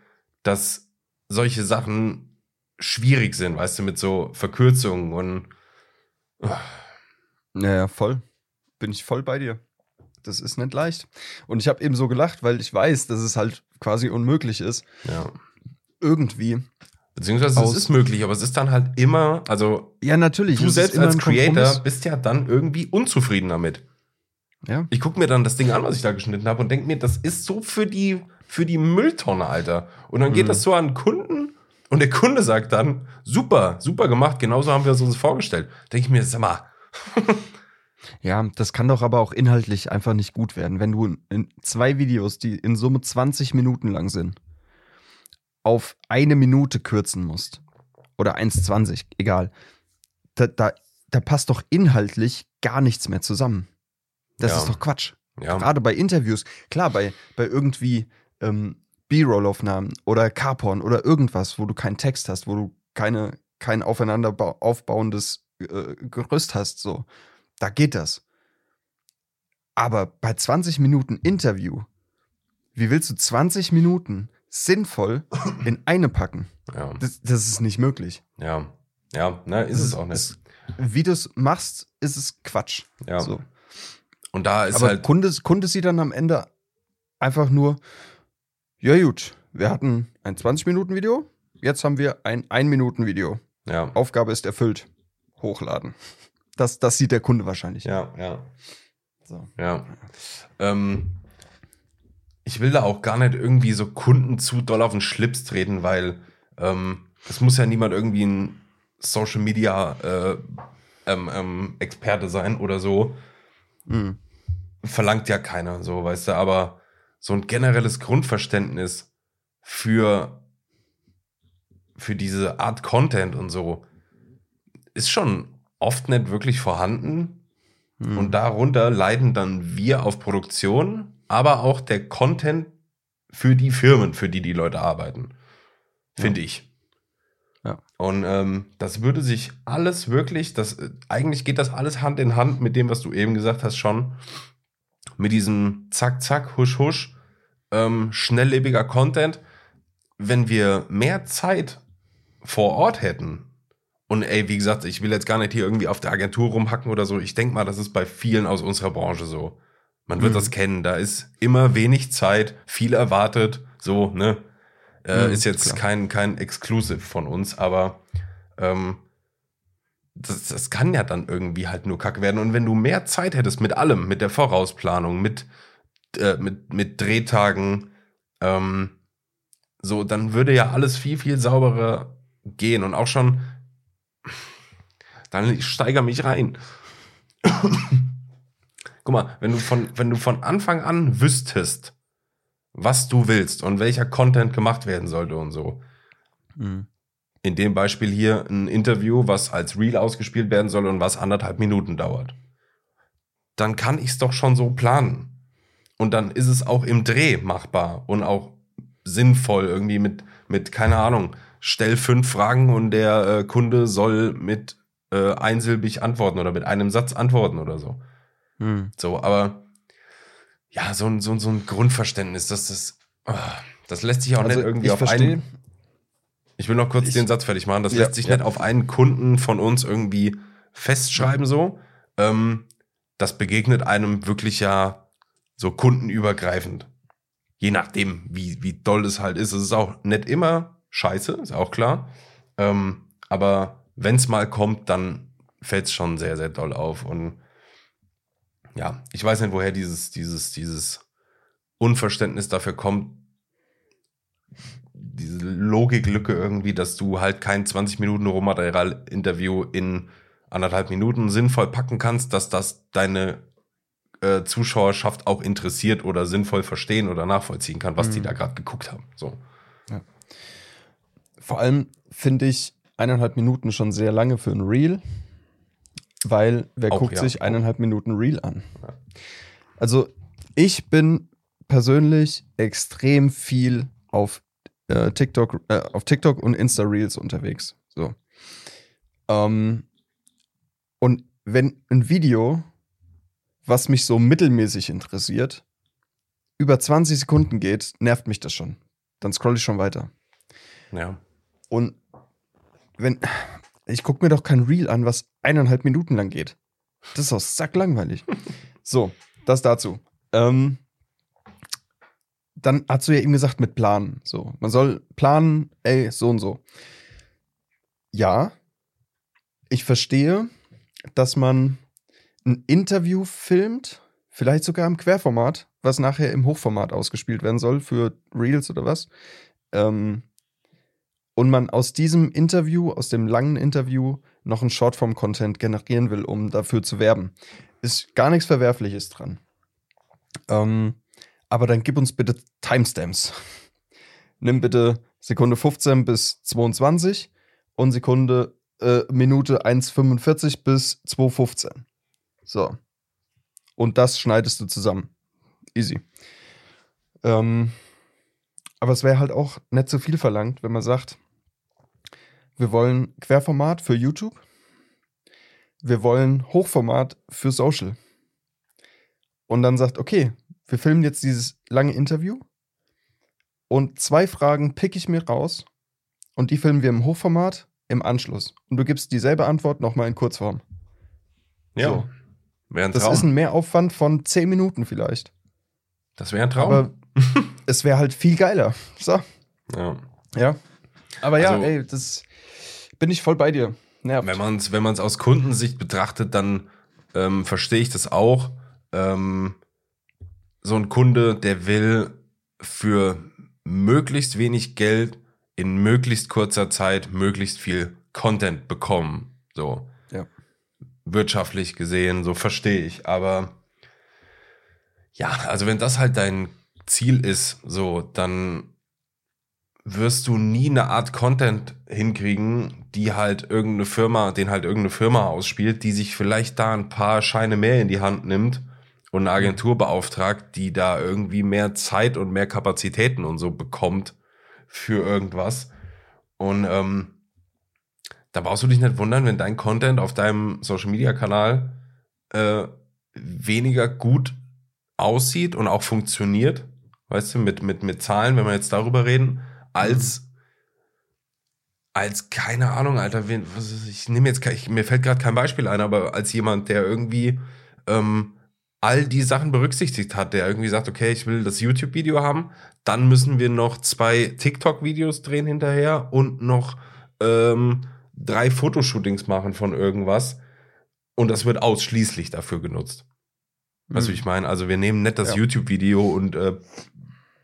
dass solche Sachen schwierig sind, weißt du, mit so Verkürzungen und. Oh. Naja, voll. Bin ich voll bei dir. Das ist nicht leicht. Und ich habe eben so gelacht, weil ich weiß, dass es halt quasi unmöglich ist. Ja. Irgendwie. Beziehungsweise es ist möglich, aber es ist dann halt immer, also. Ja, natürlich. Du selbst als Creator bist ja dann irgendwie unzufrieden damit. Ja. Ich gucke mir dann das Ding an, was ich da geschnitten habe und denke mir, das ist so für die, für die Mülltonne, Alter. Und dann geht mhm. das so an Kunden und der Kunde sagt dann, super, super gemacht, genauso haben wir es uns vorgestellt. Denke ich mir, sag mal. ja, das kann doch aber auch inhaltlich einfach nicht gut werden, wenn du in zwei Videos, die in Summe 20 Minuten lang sind, auf eine Minute kürzen musst. Oder 1,20, egal. Da, da, da passt doch inhaltlich gar nichts mehr zusammen. Das ja. ist doch Quatsch. Ja. Gerade bei Interviews. Klar, bei, bei irgendwie ähm, B-Roll-Aufnahmen oder Carporn oder irgendwas, wo du keinen Text hast, wo du keine, kein aufeinander aufbauendes äh, Gerüst hast, so. Da geht das. Aber bei 20 Minuten Interview, wie willst du 20 Minuten sinnvoll in eine packen? Ja. Das, das ist nicht möglich. Ja. Ja, ne, ist das es auch nicht. Ist, wie du es machst, ist es Quatsch. Ja. So. Und da ist Aber halt. Kunde, Kunde sieht dann am Ende einfach nur, ja gut, wir hatten ein 20-Minuten-Video, jetzt haben wir ein 1-Minuten-Video. Ja. Aufgabe ist erfüllt. Hochladen. Das, das sieht der Kunde wahrscheinlich. Ja, ja. So. Ja. Ähm, ich will da auch gar nicht irgendwie so Kunden zu doll auf den Schlips treten, weil ähm, es muss ja niemand irgendwie ein Social Media äh, ähm, ähm, Experte sein oder so. Mhm. Verlangt ja keiner, so, weißt du, aber so ein generelles Grundverständnis für, für diese Art Content und so ist schon oft nicht wirklich vorhanden. Mhm. Und darunter leiden dann wir auf Produktion, aber auch der Content für die Firmen, für die die Leute arbeiten. Finde ja. ich. Ja. Und ähm, das würde sich alles wirklich, das, eigentlich geht das alles Hand in Hand mit dem, was du eben gesagt hast, schon. Mit diesem Zack, Zack, Husch, Husch, ähm, schnelllebiger Content. Wenn wir mehr Zeit vor Ort hätten, und ey, wie gesagt, ich will jetzt gar nicht hier irgendwie auf der Agentur rumhacken oder so. Ich denke mal, das ist bei vielen aus unserer Branche so. Man wird mhm. das kennen. Da ist immer wenig Zeit, viel erwartet, so, ne? Äh, mhm, ist jetzt klar. kein, kein Exclusive von uns, aber ähm, das, das kann ja dann irgendwie halt nur kacke werden. Und wenn du mehr Zeit hättest mit allem, mit der Vorausplanung, mit, äh, mit, mit Drehtagen, ähm, so, dann würde ja alles viel, viel sauberer gehen. Und auch schon, dann ich steigere mich rein. Guck mal, wenn du von, wenn du von Anfang an wüsstest, was du willst und welcher Content gemacht werden sollte und so. Mhm. In dem Beispiel hier ein Interview, was als Reel ausgespielt werden soll und was anderthalb Minuten dauert. Dann kann ich es doch schon so planen. Und dann ist es auch im Dreh machbar und auch sinnvoll irgendwie mit, mit keine Ahnung, stell fünf Fragen und der äh, Kunde soll mit äh, einsilbig antworten oder mit einem Satz antworten oder so. Mhm. So, aber ja, so ein, so, so ein Grundverständnis, dass das, oh, das lässt sich auch also nicht irgendwie auf versteh, einen. Ich will noch kurz ich, den Satz fertig machen. Das ja, lässt sich ja. nicht auf einen Kunden von uns irgendwie festschreiben, so. Ähm, das begegnet einem wirklich ja so kundenübergreifend. Je nachdem, wie, wie doll es halt ist. Es ist auch nicht immer scheiße, ist auch klar. Ähm, aber wenn es mal kommt, dann fällt es schon sehr, sehr doll auf. Und ja, ich weiß nicht, woher dieses, dieses, dieses Unverständnis dafür kommt, diese Logiklücke irgendwie, dass du halt kein 20 Minuten Rohmaterial-Interview in anderthalb Minuten sinnvoll packen kannst, dass das deine äh, Zuschauerschaft auch interessiert oder sinnvoll verstehen oder nachvollziehen kann, was mhm. die da gerade geguckt haben. So. Ja. Vor allem finde ich eineinhalb Minuten schon sehr lange für ein Reel, weil wer auch, guckt ja. sich eineinhalb Minuten Reel an? Also ich bin persönlich extrem viel auf äh, TikTok, äh, auf TikTok und Insta Reels unterwegs. So. Ähm, und wenn ein Video, was mich so mittelmäßig interessiert, über 20 Sekunden geht, nervt mich das schon. Dann scroll ich schon weiter. Ja. Und wenn, ich gucke mir doch kein Reel an, was eineinhalb Minuten lang geht. Das ist doch sacklangweilig. so, das dazu. Ähm, dann hast du ja eben gesagt mit Planen. So, man soll planen, ey, so und so. Ja, ich verstehe, dass man ein Interview filmt, vielleicht sogar im Querformat, was nachher im Hochformat ausgespielt werden soll für Reels oder was. Ähm, und man aus diesem Interview, aus dem langen Interview, noch ein Shortform-Content generieren will, um dafür zu werben. Ist gar nichts Verwerfliches dran. Ähm, aber dann gib uns bitte Timestamps. Nimm bitte Sekunde 15 bis 22 und Sekunde äh, Minute 1,45 bis 2,15. So. Und das schneidest du zusammen. Easy. Ähm, aber es wäre halt auch nicht so viel verlangt, wenn man sagt, wir wollen Querformat für YouTube, wir wollen Hochformat für Social. Und dann sagt, okay, wir filmen jetzt dieses lange Interview und zwei Fragen pick ich mir raus und die filmen wir im Hochformat im Anschluss. Und du gibst dieselbe Antwort nochmal in Kurzform. Ja. So. Wäre ein Traum. Das ist ein Mehraufwand von zehn Minuten vielleicht. Das wäre ein Traum. Aber es wäre halt viel geiler. So. Ja. Ja. Aber ja, also, ey, das bin ich voll bei dir. Nervt. Wenn man es wenn aus Kundensicht betrachtet, dann ähm, verstehe ich das auch. Ähm, so ein Kunde, der will für möglichst wenig Geld in möglichst kurzer Zeit möglichst viel Content bekommen. So. Ja. Wirtschaftlich gesehen, so verstehe ich. Aber ja, also wenn das halt dein Ziel ist, so, dann wirst du nie eine Art Content hinkriegen, die halt irgendeine Firma, den halt irgendeine Firma ausspielt, die sich vielleicht da ein paar Scheine mehr in die Hand nimmt und eine Agentur beauftragt, die da irgendwie mehr Zeit und mehr Kapazitäten und so bekommt für irgendwas. Und ähm, da brauchst du dich nicht wundern, wenn dein Content auf deinem Social Media Kanal äh, weniger gut aussieht und auch funktioniert, weißt du, mit, mit, mit Zahlen, wenn wir jetzt darüber reden, als, mhm. als keine Ahnung, Alter, ich nehme jetzt, ich, mir fällt gerade kein Beispiel ein, aber als jemand, der irgendwie ähm, all die Sachen berücksichtigt hat, der irgendwie sagt, okay, ich will das YouTube-Video haben, dann müssen wir noch zwei TikTok-Videos drehen hinterher und noch ähm, drei Fotoshootings machen von irgendwas. Und das wird ausschließlich dafür genutzt. Mhm. Weißt du, ich meine? Also wir nehmen nicht das ja. YouTube-Video und äh,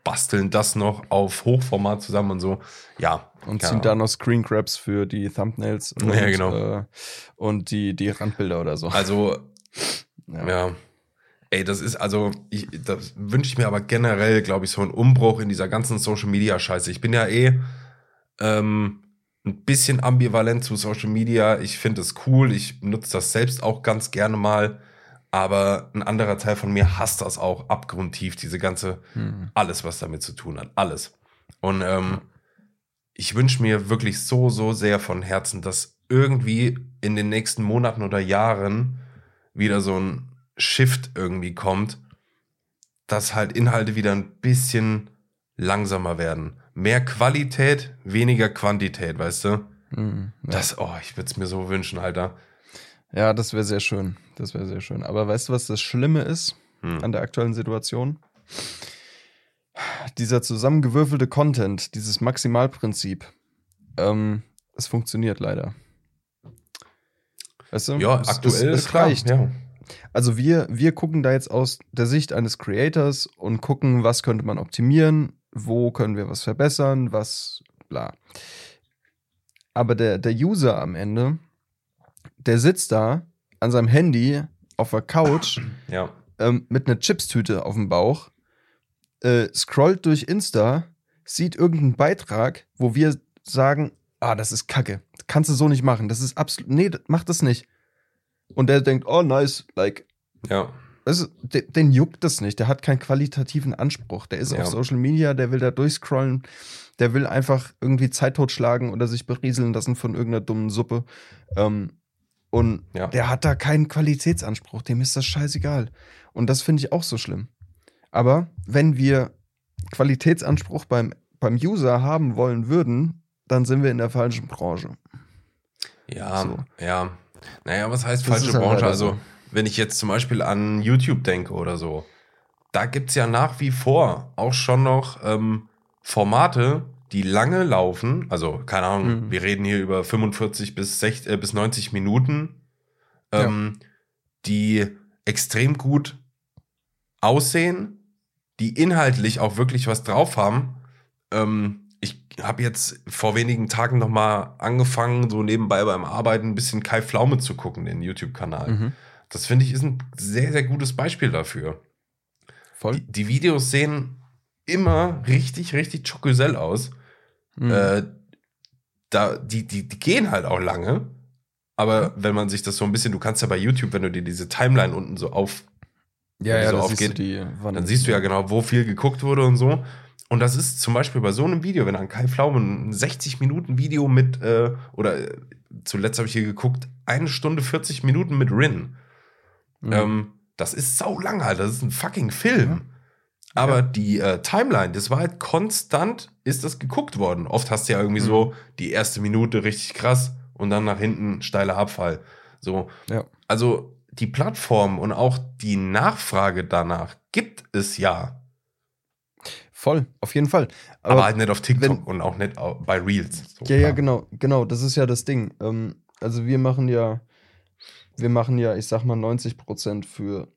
basteln das noch auf Hochformat zusammen und so. Ja. Und ziehen da noch Screen Grabs für die Thumbnails und, ja, genau. äh, und die, die Randbilder oder so. Also, ja. ja. Ey, das ist also, ich, das wünsche ich mir aber generell, glaube ich, so einen Umbruch in dieser ganzen Social Media Scheiße. Ich bin ja eh ähm, ein bisschen ambivalent zu Social Media. Ich finde es cool, ich nutze das selbst auch ganz gerne mal. Aber ein anderer Teil von mir hasst das auch abgrundtief, diese ganze, hm. alles, was damit zu tun hat. Alles. Und ähm, ich wünsche mir wirklich so, so sehr von Herzen, dass irgendwie in den nächsten Monaten oder Jahren wieder so ein Shift irgendwie kommt, dass halt Inhalte wieder ein bisschen langsamer werden. Mehr Qualität, weniger Quantität, weißt du? Mhm, ja. Das, oh, ich würde es mir so wünschen, Alter. Ja, das wäre sehr schön. Das wäre sehr schön. Aber weißt du, was das Schlimme ist hm. an der aktuellen Situation? Dieser zusammengewürfelte Content, dieses Maximalprinzip, ähm, es funktioniert leider. Weißt du? Ja, aktuell es, es klar, reicht. Ja. Also wir, wir gucken da jetzt aus der Sicht eines Creators und gucken, was könnte man optimieren, wo können wir was verbessern, was bla. Aber der, der User am Ende, der sitzt da an seinem Handy auf der Couch Ja. ähm, mit einer Chipstüte auf dem Bauch, äh, scrollt durch Insta, sieht irgendeinen Beitrag, wo wir sagen, ah, das ist Kacke, das kannst du so nicht machen, das ist absolut, nee, mach das nicht. Und der denkt, oh nice, like, Ja. also, den, den juckt das nicht, der hat keinen qualitativen Anspruch, der ist Ja. auf Social Media, der will da durchscrollen, der will einfach irgendwie Zeit totschlagen oder sich berieseln lassen von irgendeiner dummen Suppe. Ähm, und Ja. der hat da keinen Qualitätsanspruch, dem ist das scheißegal. Und das finde ich auch so schlimm. Aber wenn wir Qualitätsanspruch beim, beim User haben wollen würden, dann sind wir in der falschen Branche. Ja, So. ja. Naja, was heißt falsche halt Branche? Also, so. wenn ich jetzt zum Beispiel an YouTube denke oder so, da gibt es ja nach wie vor auch schon noch ähm, Formate, die lange laufen. Also, keine Ahnung, Mhm. wir reden hier über 45 bis, 60, äh, bis 90 Minuten, ähm, die extrem gut aussehen, die inhaltlich auch wirklich was drauf haben. Ähm, ich habe jetzt vor wenigen Tagen noch mal angefangen, so nebenbei beim Arbeiten ein bisschen Kai Pflaume zu gucken, den YouTube-Kanal. Mhm. Das finde ich ist ein sehr, sehr gutes Beispiel dafür. Voll. Die, die Videos sehen immer richtig, richtig schokusell aus. Mhm. Äh, da, die, die, die gehen halt auch lange. Aber wenn man sich das so ein bisschen, du kannst ja bei YouTube, wenn du dir diese Timeline unten so auf, ja, ja, so aufgeht, siehst du die, dann siehst du ja genau, wo viel geguckt wurde und so. Und das ist zum Beispiel bei so einem Video, wenn an Kai Pflaume ein 60-Minuten-Video mit, äh, oder äh, zuletzt habe ich hier geguckt, eine Stunde 40 Minuten mit Rin. Mhm. Ähm, das ist sau lang halt, das ist ein fucking Film. Ja. Aber Ja. die äh, Timeline, das war halt konstant, ist das geguckt worden. Oft hast du ja irgendwie Mhm. so die erste Minute richtig krass und dann nach hinten steiler Abfall. So. Ja. Also die Plattform und auch die Nachfrage danach gibt es ja. Voll, auf jeden Fall. Aber, halt nicht auf TikTok wenn- und auch nicht bei Reels. So, Ja, ja, klar. genau, genau, das ist ja das Ding. Ähm, also wir machen ja, wir machen ja, ich sag mal, 90% für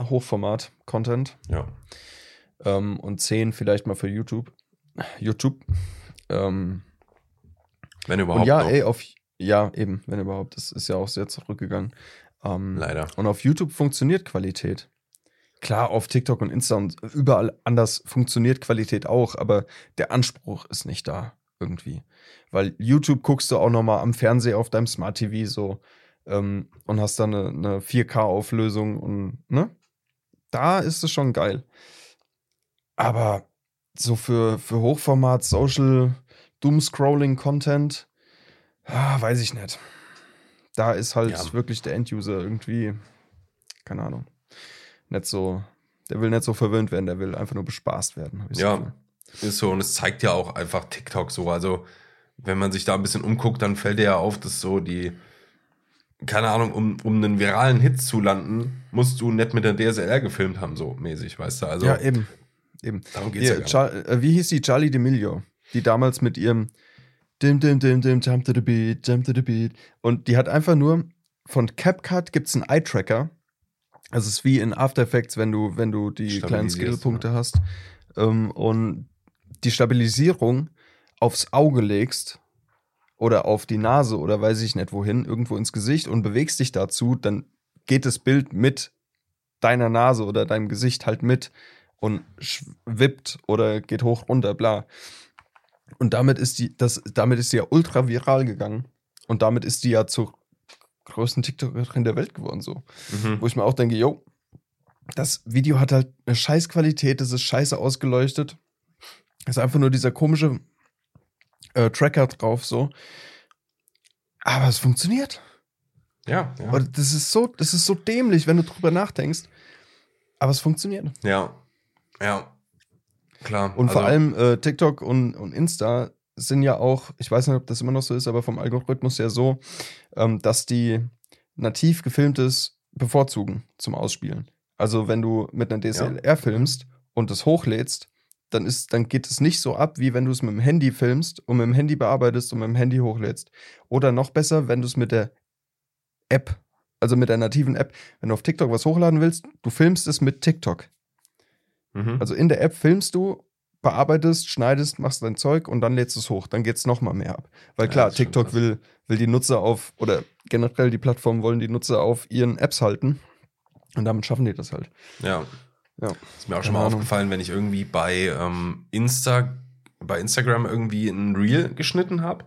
Hochformat-Content Ja. ähm, und 10 vielleicht mal für YouTube. YouTube. Ähm, Wenn überhaupt und ja, noch. ey, auf, ja, eben, wenn überhaupt, das ist ja auch sehr zurückgegangen. Ähm, Leider. und auf YouTube funktioniert Qualität. Klar, auf TikTok und Insta und überall anders funktioniert Qualität auch, aber der Anspruch ist nicht da irgendwie. Weil YouTube guckst du auch noch mal am Fernseher auf deinem Smart TV so ähm, und hast dann eine, eine 4K-Auflösung und ne? Da ist es schon geil. Aber so für, für Hochformat, Social, Doom-Scrolling-Content, ah, weiß ich nicht. Da ist halt Ja. wirklich der Enduser irgendwie, keine Ahnung, nicht so, der will nicht so verwöhnt werden, der will einfach nur bespaßt werden. Ja. Gefühl. Ist so, und es zeigt ja auch einfach TikTok so. Also, wenn man sich da ein bisschen umguckt, dann fällt dir ja auf, dass so die, keine Ahnung, um, um einen viralen Hit zu landen, musst du nicht mit der DSLR gefilmt haben, so mäßig, weißt du? Also, ja, eben. Eben. darum geht's Hier, ja gar nicht. Char äh, wie hieß die Charlie D'Amelio, die damals mit ihrem Dim, dim, dim, dim, jump to the beat, jump to the beat. Und die hat einfach nur, von CapCut gibt es einen Eye-Tracker. Also es ist wie in After Effects, wenn du, wenn du die kleinen Skillpunkte hast. Ähm, und die Stabilisierung aufs Auge legst oder auf die Nase oder weiß ich nicht wohin, irgendwo ins Gesicht und bewegst dich dazu, dann geht das Bild mit deiner Nase oder deinem Gesicht halt mit und schwippt oder geht hoch runter, bla. Und damit ist die, das, damit ist die ja ultra viral gegangen. Und damit ist die ja zur größten TikTokerin der Welt geworden, so. Mhm. Wo ich mir auch denke, yo, das Video hat halt eine scheiß Qualität, das ist scheiße ausgeleuchtet. Ist einfach nur dieser komische äh, Tracker drauf, so. Aber es funktioniert. Ja, ja. Das ist so, das ist so dämlich, wenn du drüber nachdenkst. Aber es funktioniert. Ja. Ja. Klar. Und vor also, allem äh, TikTok und, und Insta sind ja auch, ich weiß nicht, ob das immer noch so ist, aber vom Algorithmus ja so, ähm, dass die nativ gefilmtes bevorzugen zum Ausspielen. Also wenn du mit einer DSLR filmst und es hochlädst, dann, ist, dann geht es nicht so ab, wie wenn du es mit dem Handy filmst und mit dem Handy bearbeitest und mit dem Handy hochlädst. Oder noch besser, wenn du es mit der App, also mit der nativen App, wenn du auf TikTok was hochladen willst, du filmst es mit TikTok. Mhm. Also in der App filmst du bearbeitest, schneidest, machst dein Zeug und dann lädst du es hoch. Dann geht es nochmal mehr ab. Weil klar, ja, TikTok will, will die Nutzer auf, oder generell die Plattformen wollen die Nutzer auf ihren Apps halten. Und damit schaffen die das halt. Ja. ja. Ist mir auch schon mal Ahnung. aufgefallen, wenn ich irgendwie bei ähm, Insta, bei Instagram irgendwie ein Reel geschnitten habe.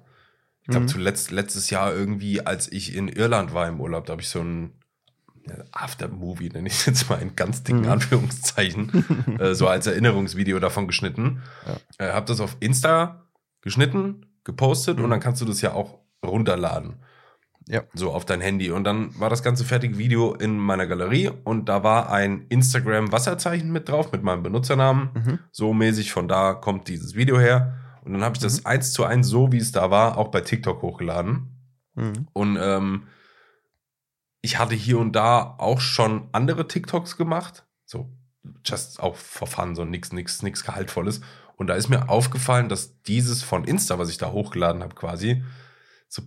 Ich glaube, mhm. zuletzt letztes Jahr irgendwie, als ich in Irland war im Urlaub, da habe ich so ein Aftermovie, nenne ich es jetzt mal in ganz dicken mhm. Anführungszeichen, äh, so als Erinnerungsvideo davon geschnitten. Ja. Äh, hab das auf Insta geschnitten, gepostet mhm. und dann kannst du das ja auch runterladen. Ja. So auf dein Handy. Und dann war das ganze fertige Video in meiner Galerie und da war ein Instagram-Wasserzeichen mit drauf, mit meinem Benutzernamen. Mhm. So mäßig von da kommt dieses Video her. Und dann habe ich das mhm. eins zu eins so, wie es da war, auch bei TikTok hochgeladen. Mhm. Und ähm, ich hatte hier und da auch schon andere TikToks gemacht. So, just auch for fun, so nix, nix, nix Gehaltvolles. Und da ist mir aufgefallen, dass dieses von Insta, was ich da hochgeladen habe, quasi, so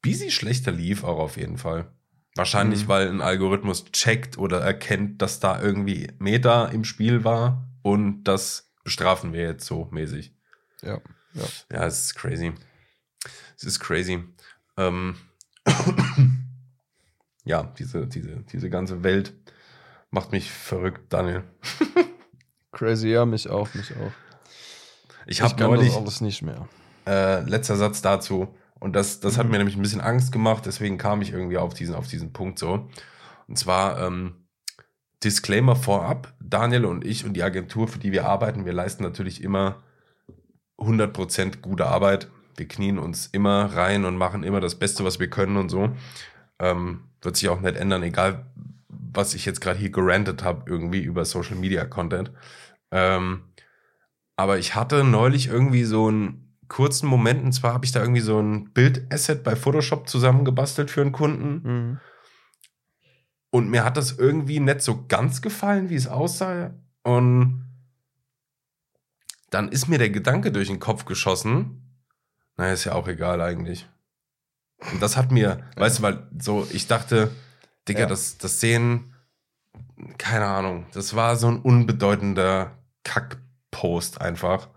busy schlechter lief, auch auf jeden Fall. Wahrscheinlich, mhm. weil ein Algorithmus checkt oder erkennt, dass da irgendwie Meta im Spiel war und das bestrafen wir jetzt so mäßig. Ja, ja. Ja, es ist crazy. Es ist crazy. Ähm ja, diese, diese, diese ganze Welt macht mich verrückt, Daniel. Crazy, ja, mich auch, mich auch. Ich habe neulich das alles nicht mehr. Äh, letzter Satz dazu. Und das, das mhm. hat mir nämlich ein bisschen Angst gemacht, deswegen kam ich irgendwie auf diesen, auf diesen Punkt so. Und zwar, ähm, Disclaimer vorab, Daniel und ich und die Agentur, für die wir arbeiten, wir leisten natürlich immer 100% gute Arbeit. Wir knien uns immer rein und machen immer das Beste, was wir können und so. Ähm, wird sich auch nicht ändern, egal was ich jetzt gerade hier gerantet habe, irgendwie über Social Media Content. Ähm, aber ich hatte neulich irgendwie so einen kurzen Moment, und zwar habe ich da irgendwie so ein Bildasset bei Photoshop zusammengebastelt für einen Kunden. Mhm. Und mir hat das irgendwie nicht so ganz gefallen, wie es aussah. Und dann ist mir der Gedanke durch den Kopf geschossen. Naja, ist ja auch egal eigentlich. Und das hat mir, ja. weißt du, weil so, ich dachte, Digga, ja. das, das sehen, keine Ahnung, das war so ein unbedeutender Kackpost einfach.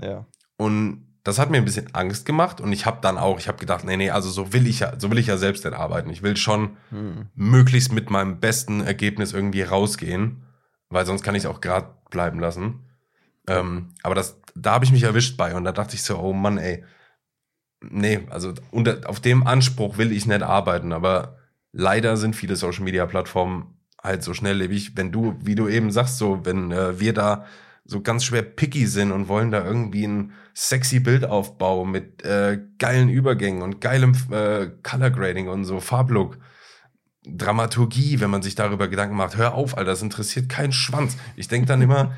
Ja. Und das hat mir ein bisschen Angst gemacht und ich habe dann auch, ich habe gedacht, nee, nee, also so will ich ja, so will ich ja selbst denn arbeiten. Ich will schon hm. möglichst mit meinem besten Ergebnis irgendwie rausgehen, weil sonst kann ich es auch gerade bleiben lassen. Ähm, aber das, da habe ich mich erwischt bei und da dachte ich so, oh Mann, ey, nee, also unter, auf dem Anspruch will ich nicht arbeiten, aber leider sind viele Social Media Plattformen halt so schnelllebig, wenn du, wie du eben sagst, so, wenn äh, wir da so ganz schwer picky sind und wollen da irgendwie ein sexy Bildaufbau mit äh, geilen Übergängen und geilem äh, Color Grading und so Farblook. Dramaturgie, wenn man sich darüber Gedanken macht, hör auf, Alter, das interessiert keinen Schwanz. Ich denke dann immer,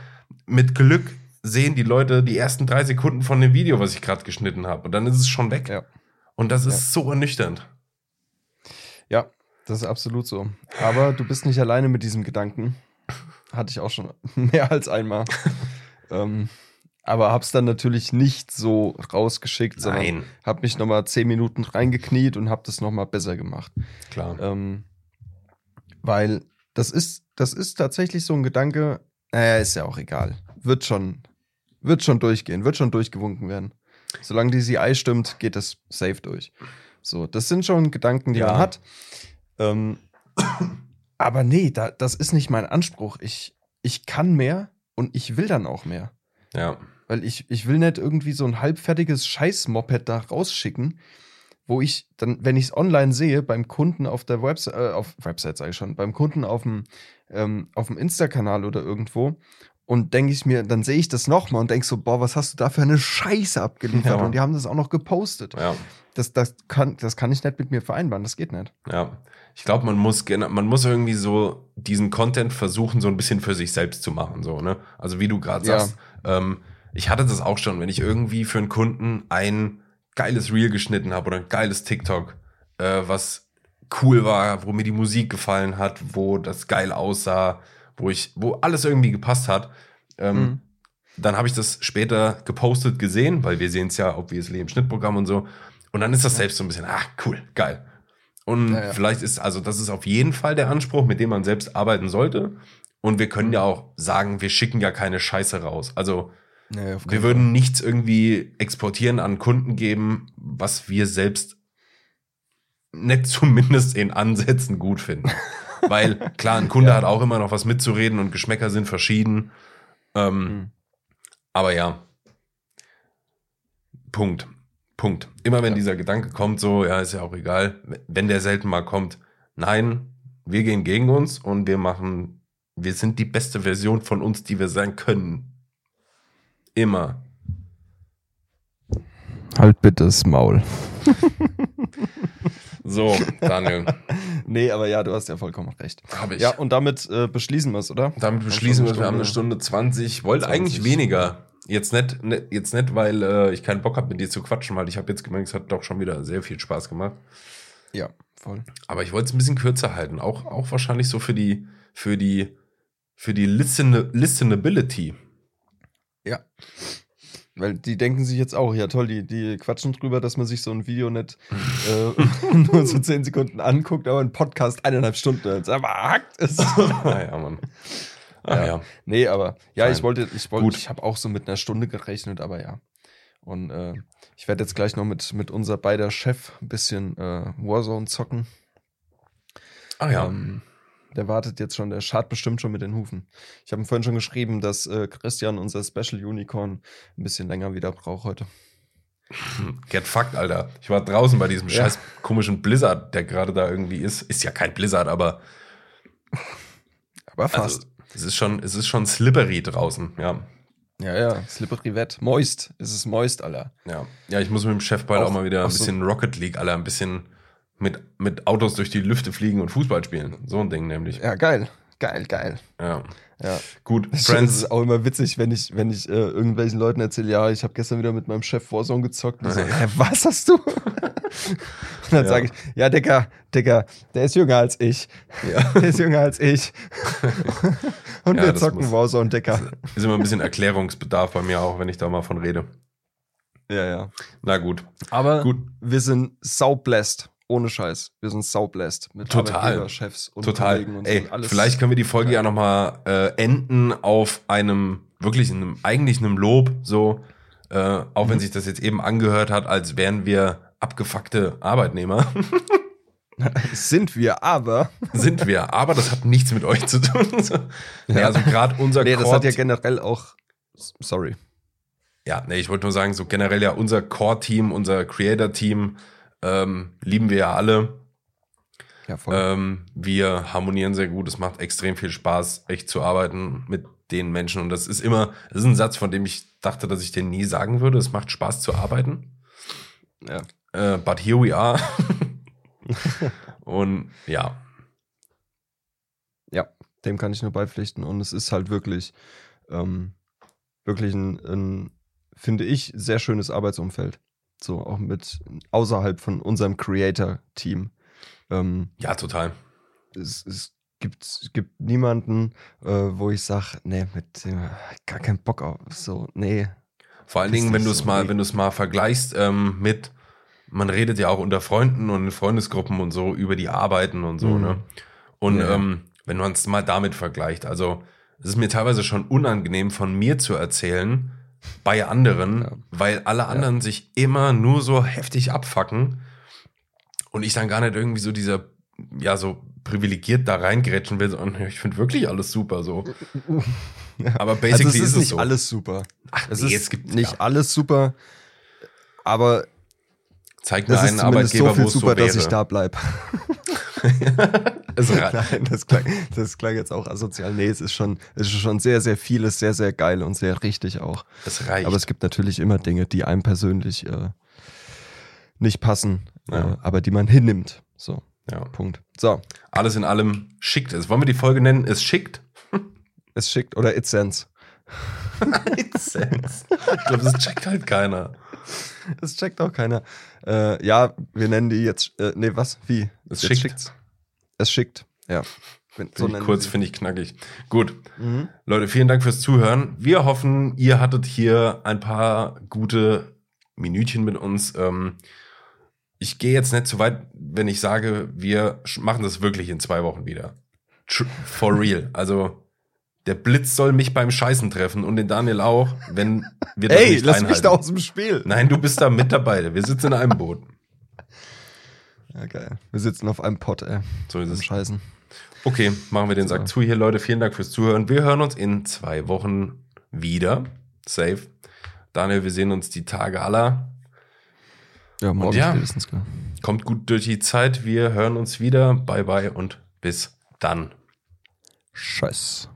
mit Glück sehen die Leute die ersten drei Sekunden von dem Video, was ich gerade geschnitten habe. Und dann ist es schon weg. Ja. Und das ist ja. so ernüchternd. Ja, das ist absolut so. Aber du bist nicht alleine mit diesem Gedanken. Hatte ich auch schon mehr als einmal. ähm, aber hab's dann natürlich nicht so rausgeschickt, sondern Nein. hab mich nochmal zehn Minuten reingekniet und hab das nochmal besser gemacht. Klar. Ähm, weil das ist, das ist tatsächlich so ein Gedanke, naja, ist ja auch egal. Wird schon, wird schon durchgehen, wird schon durchgewunken werden. Solange die CI stimmt, geht das safe durch. So, das sind schon Gedanken, die ja. man hat. Ähm, aber nee, da, das ist nicht mein Anspruch. Ich, ich kann mehr und ich will dann auch mehr. Ja. Weil ich, ich will nicht irgendwie so ein halbfertiges Scheiß-Moped da rausschicken, wo ich dann, wenn ich es online sehe, beim Kunden auf der Website, äh, auf Website sage ich schon, beim Kunden auf dem, ähm, auf dem Insta-Kanal oder irgendwo und denke ich mir, dann sehe ich das nochmal und denke so, boah, was hast du da für eine Scheiße abgeliefert? Ja. Und die haben das auch noch gepostet. Ja. Das, das, kann, das kann ich nicht mit mir vereinbaren, das geht nicht. Ja, ich glaube, man muss man muss irgendwie so diesen Content versuchen, so ein bisschen für sich selbst zu machen. So, ne? Also wie du gerade ja. sagst, ähm, ich hatte das auch schon, wenn ich irgendwie für einen Kunden ein geiles Reel geschnitten habe oder ein geiles TikTok, äh, was cool war, wo mir die Musik gefallen hat, wo das geil aussah, wo ich, wo alles irgendwie gepasst hat. Ähm, mhm. Dann habe ich das später gepostet gesehen, weil wir sehen es ja obviously im Schnittprogramm und so. Und dann ist das selbst so ein bisschen, ah, cool, geil. Und ja, ja. vielleicht ist, also das ist auf jeden Fall der Anspruch, mit dem man selbst arbeiten sollte. Und wir können ja auch sagen, wir schicken ja keine Scheiße raus. Also Nee, wir würden nichts irgendwie exportieren an Kunden geben, was wir selbst nicht zumindest in Ansätzen gut finden. Weil klar, ein Kunde ja. hat auch immer noch was mitzureden und Geschmäcker sind verschieden. Ähm, mhm. Aber ja. Punkt. Punkt. Immer wenn ja. dieser Gedanke kommt, so, ja, ist ja auch egal, wenn der selten mal kommt, nein, wir gehen gegen uns und wir machen, wir sind die beste Version von uns, die wir sein können. Immer. Halt bitte das Maul. so, Daniel. nee, aber ja, du hast ja vollkommen recht. Habe ich. Ja, und damit äh, beschließen wir es, oder? Damit beschließen wir es. Wir haben eine Stunde 20. Wollte 20. eigentlich weniger. Jetzt nicht, ne, jetzt nicht weil äh, ich keinen Bock habe, mit dir zu quatschen, weil ich habe jetzt gemerkt, es hat doch schon wieder sehr viel Spaß gemacht. Ja, voll. Aber ich wollte es ein bisschen kürzer halten. Auch, auch wahrscheinlich so für die, für die, für die Listen Listenability. Ja. Weil die denken sich jetzt auch, ja toll, die, die quatschen drüber, dass man sich so ein Video nicht äh, nur so zehn Sekunden anguckt, aber ein Podcast eineinhalb Stunden jetzt aber hackt ist. ja, Mann. Ah, ja. ja. Nee, aber ja, Fein. ich wollte, ich wollte, Gut. ich habe auch so mit einer Stunde gerechnet, aber ja. Und äh, ich werde jetzt gleich noch mit, mit unser beider Chef ein bisschen äh, Warzone zocken. Ah ja. Ähm, der wartet jetzt schon, der schart bestimmt schon mit den Hufen. Ich habe ihm vorhin schon geschrieben, dass äh, Christian, unser Special Unicorn, ein bisschen länger wieder braucht heute. Get fucked, Alter. Ich war draußen bei diesem ja. scheiß komischen Blizzard, der gerade da irgendwie ist. Ist ja kein Blizzard, aber. Aber fast. Also, es ist schon, es ist schon slippery draußen, ja. Ja, ja, slippery wet. Moist. Es ist moist, Alter. Ja. Ja, ich muss mit dem Chef bald auch, auch mal wieder ein bisschen so Rocket League, Alter, ein bisschen mit, mit Autos durch die Lüfte fliegen und Fußball spielen. So ein Ding nämlich. Ja, geil. Geil, geil. Ja. Ja. Gut, Friends. Es ist auch immer witzig, wenn ich, wenn ich äh, irgendwelchen Leuten erzähle, ja, ich habe gestern wieder mit meinem Chef Warzone gezockt. Und so, hä, was hast du? und dann ja. sage ich, ja, Dicker, Dicker, der ist jünger als ich. Ja. Der ist jünger als ich. und ja, wir zocken muss, Warzone, Dicker. Ist immer ein bisschen Erklärungsbedarf bei mir auch, wenn ich da mal von rede. Ja, ja. Na gut. Aber gut. wir sind saublessed. Ohne Scheiß. Wir sind saubläst mit Total. Chefs und Total. und Ey, so. Alles vielleicht können wir die Folge ja nochmal äh, enden auf einem, wirklich einem, eigentlich einem Lob, so, äh, auch mhm. wenn sich das jetzt eben angehört hat, als wären wir abgefuckte Arbeitnmer. sind wir, aber. sind wir, aber das hat nichts mit euch zu tun. ja. also gerade unser Nee, das hat ja generell auch. Sorry. Ja, nee, ich wollte nur sagen, so generell ja unser Core-Team, unser Creator-Team, ähm, lieben wir ja alle. Ja. Ähm, wir harmonieren sehr gut. Es macht extrem viel Spaß, echt zu arbeiten mit den Menschen. Und das ist immer, das ist ein Satz, von dem ich dachte, dass ich den nie sagen würde. Es macht Spaß zu arbeiten. Ja. Äh, but here we are. Und ja. Ja, dem kann ich nur beipflichten. Und es ist halt wirklich, ähm, wirklich ein, ein, finde ich, sehr schönes Arbeitsumfeld. So auch mit außerhalb von unserem Creator-Team. Ähm, ja, total. Es, es, gibt, es gibt niemanden, äh, wo ich sage, nee, mit dem gar keinen Bock auf. So, nee. Vor allen Dingen, wenn du es so, mal, nee. wenn du es mal vergleichst ähm, mit, man redet ja auch unter Freunden und in Freundesgruppen und so über die Arbeiten und so, mhm. ne? Und ja. ähm, wenn man es mal damit vergleicht, also es ist mir teilweise schon unangenehm von mir zu erzählen, bei anderen, ja. weil alle anderen ja. sich immer nur so heftig abfacken und ich dann gar nicht irgendwie so dieser, ja, so privilegiert da reingrätschen will, sondern ich finde wirklich alles super so. Ja. Aber basically also es ist, ist es nicht so. alles super. Ach, es nee, ist es gibt, nicht alles super, aber Zeig mir einen Arbeitgeber, so wo es super, so wäre. dass ich da bleibe. Nein, das klang, das klang jetzt auch asozial. Nee, es ist schon, es ist schon sehr, sehr vieles, sehr, sehr geil und sehr richtig auch. Das reicht. Aber es gibt natürlich immer Dinge, die einem persönlich äh, nicht passen, ja. äh, aber die man hinnimmt. So. Ja. Punkt. So. Alles in allem schickt es. Wollen wir die Folge nennen? Es schickt? es schickt oder it sense. it sense. Ich glaube, das checkt halt keiner. Das checkt auch keiner. Äh, ja, wir nennen die jetzt. Äh, nee, was? Wie? Es schickt. Schickt's. Es schickt, ja. So kurz finde ich knackig. Gut. Mhm. Leute, vielen Dank fürs Zuhören. Wir hoffen, ihr hattet hier ein paar gute Minütchen mit uns. Ähm, ich gehe jetzt nicht zu weit, wenn ich sage, wir machen das wirklich in zwei Wochen wieder. For real. Also Der Blitz soll mich beim Scheißen treffen und den Daniel auch, wenn wir das Ey, nicht lass einhalten. mich da aus dem Spiel. Nein, du bist da mit dabei. Wir sitzen in einem Boot. Ja, geil. Wir sitzen auf einem Pott, ey. So ist es. Scheißen. Okay, machen wir den so. Sack zu hier, Leute. Vielen Dank fürs Zuhören. Wir hören uns in zwei Wochen wieder. Safe. Daniel, wir sehen uns die Tage aller. Ja, morgen ja, spätestens. Kommt gut durch die Zeit. Wir hören uns wieder. Bye bye und bis dann. Scheiß.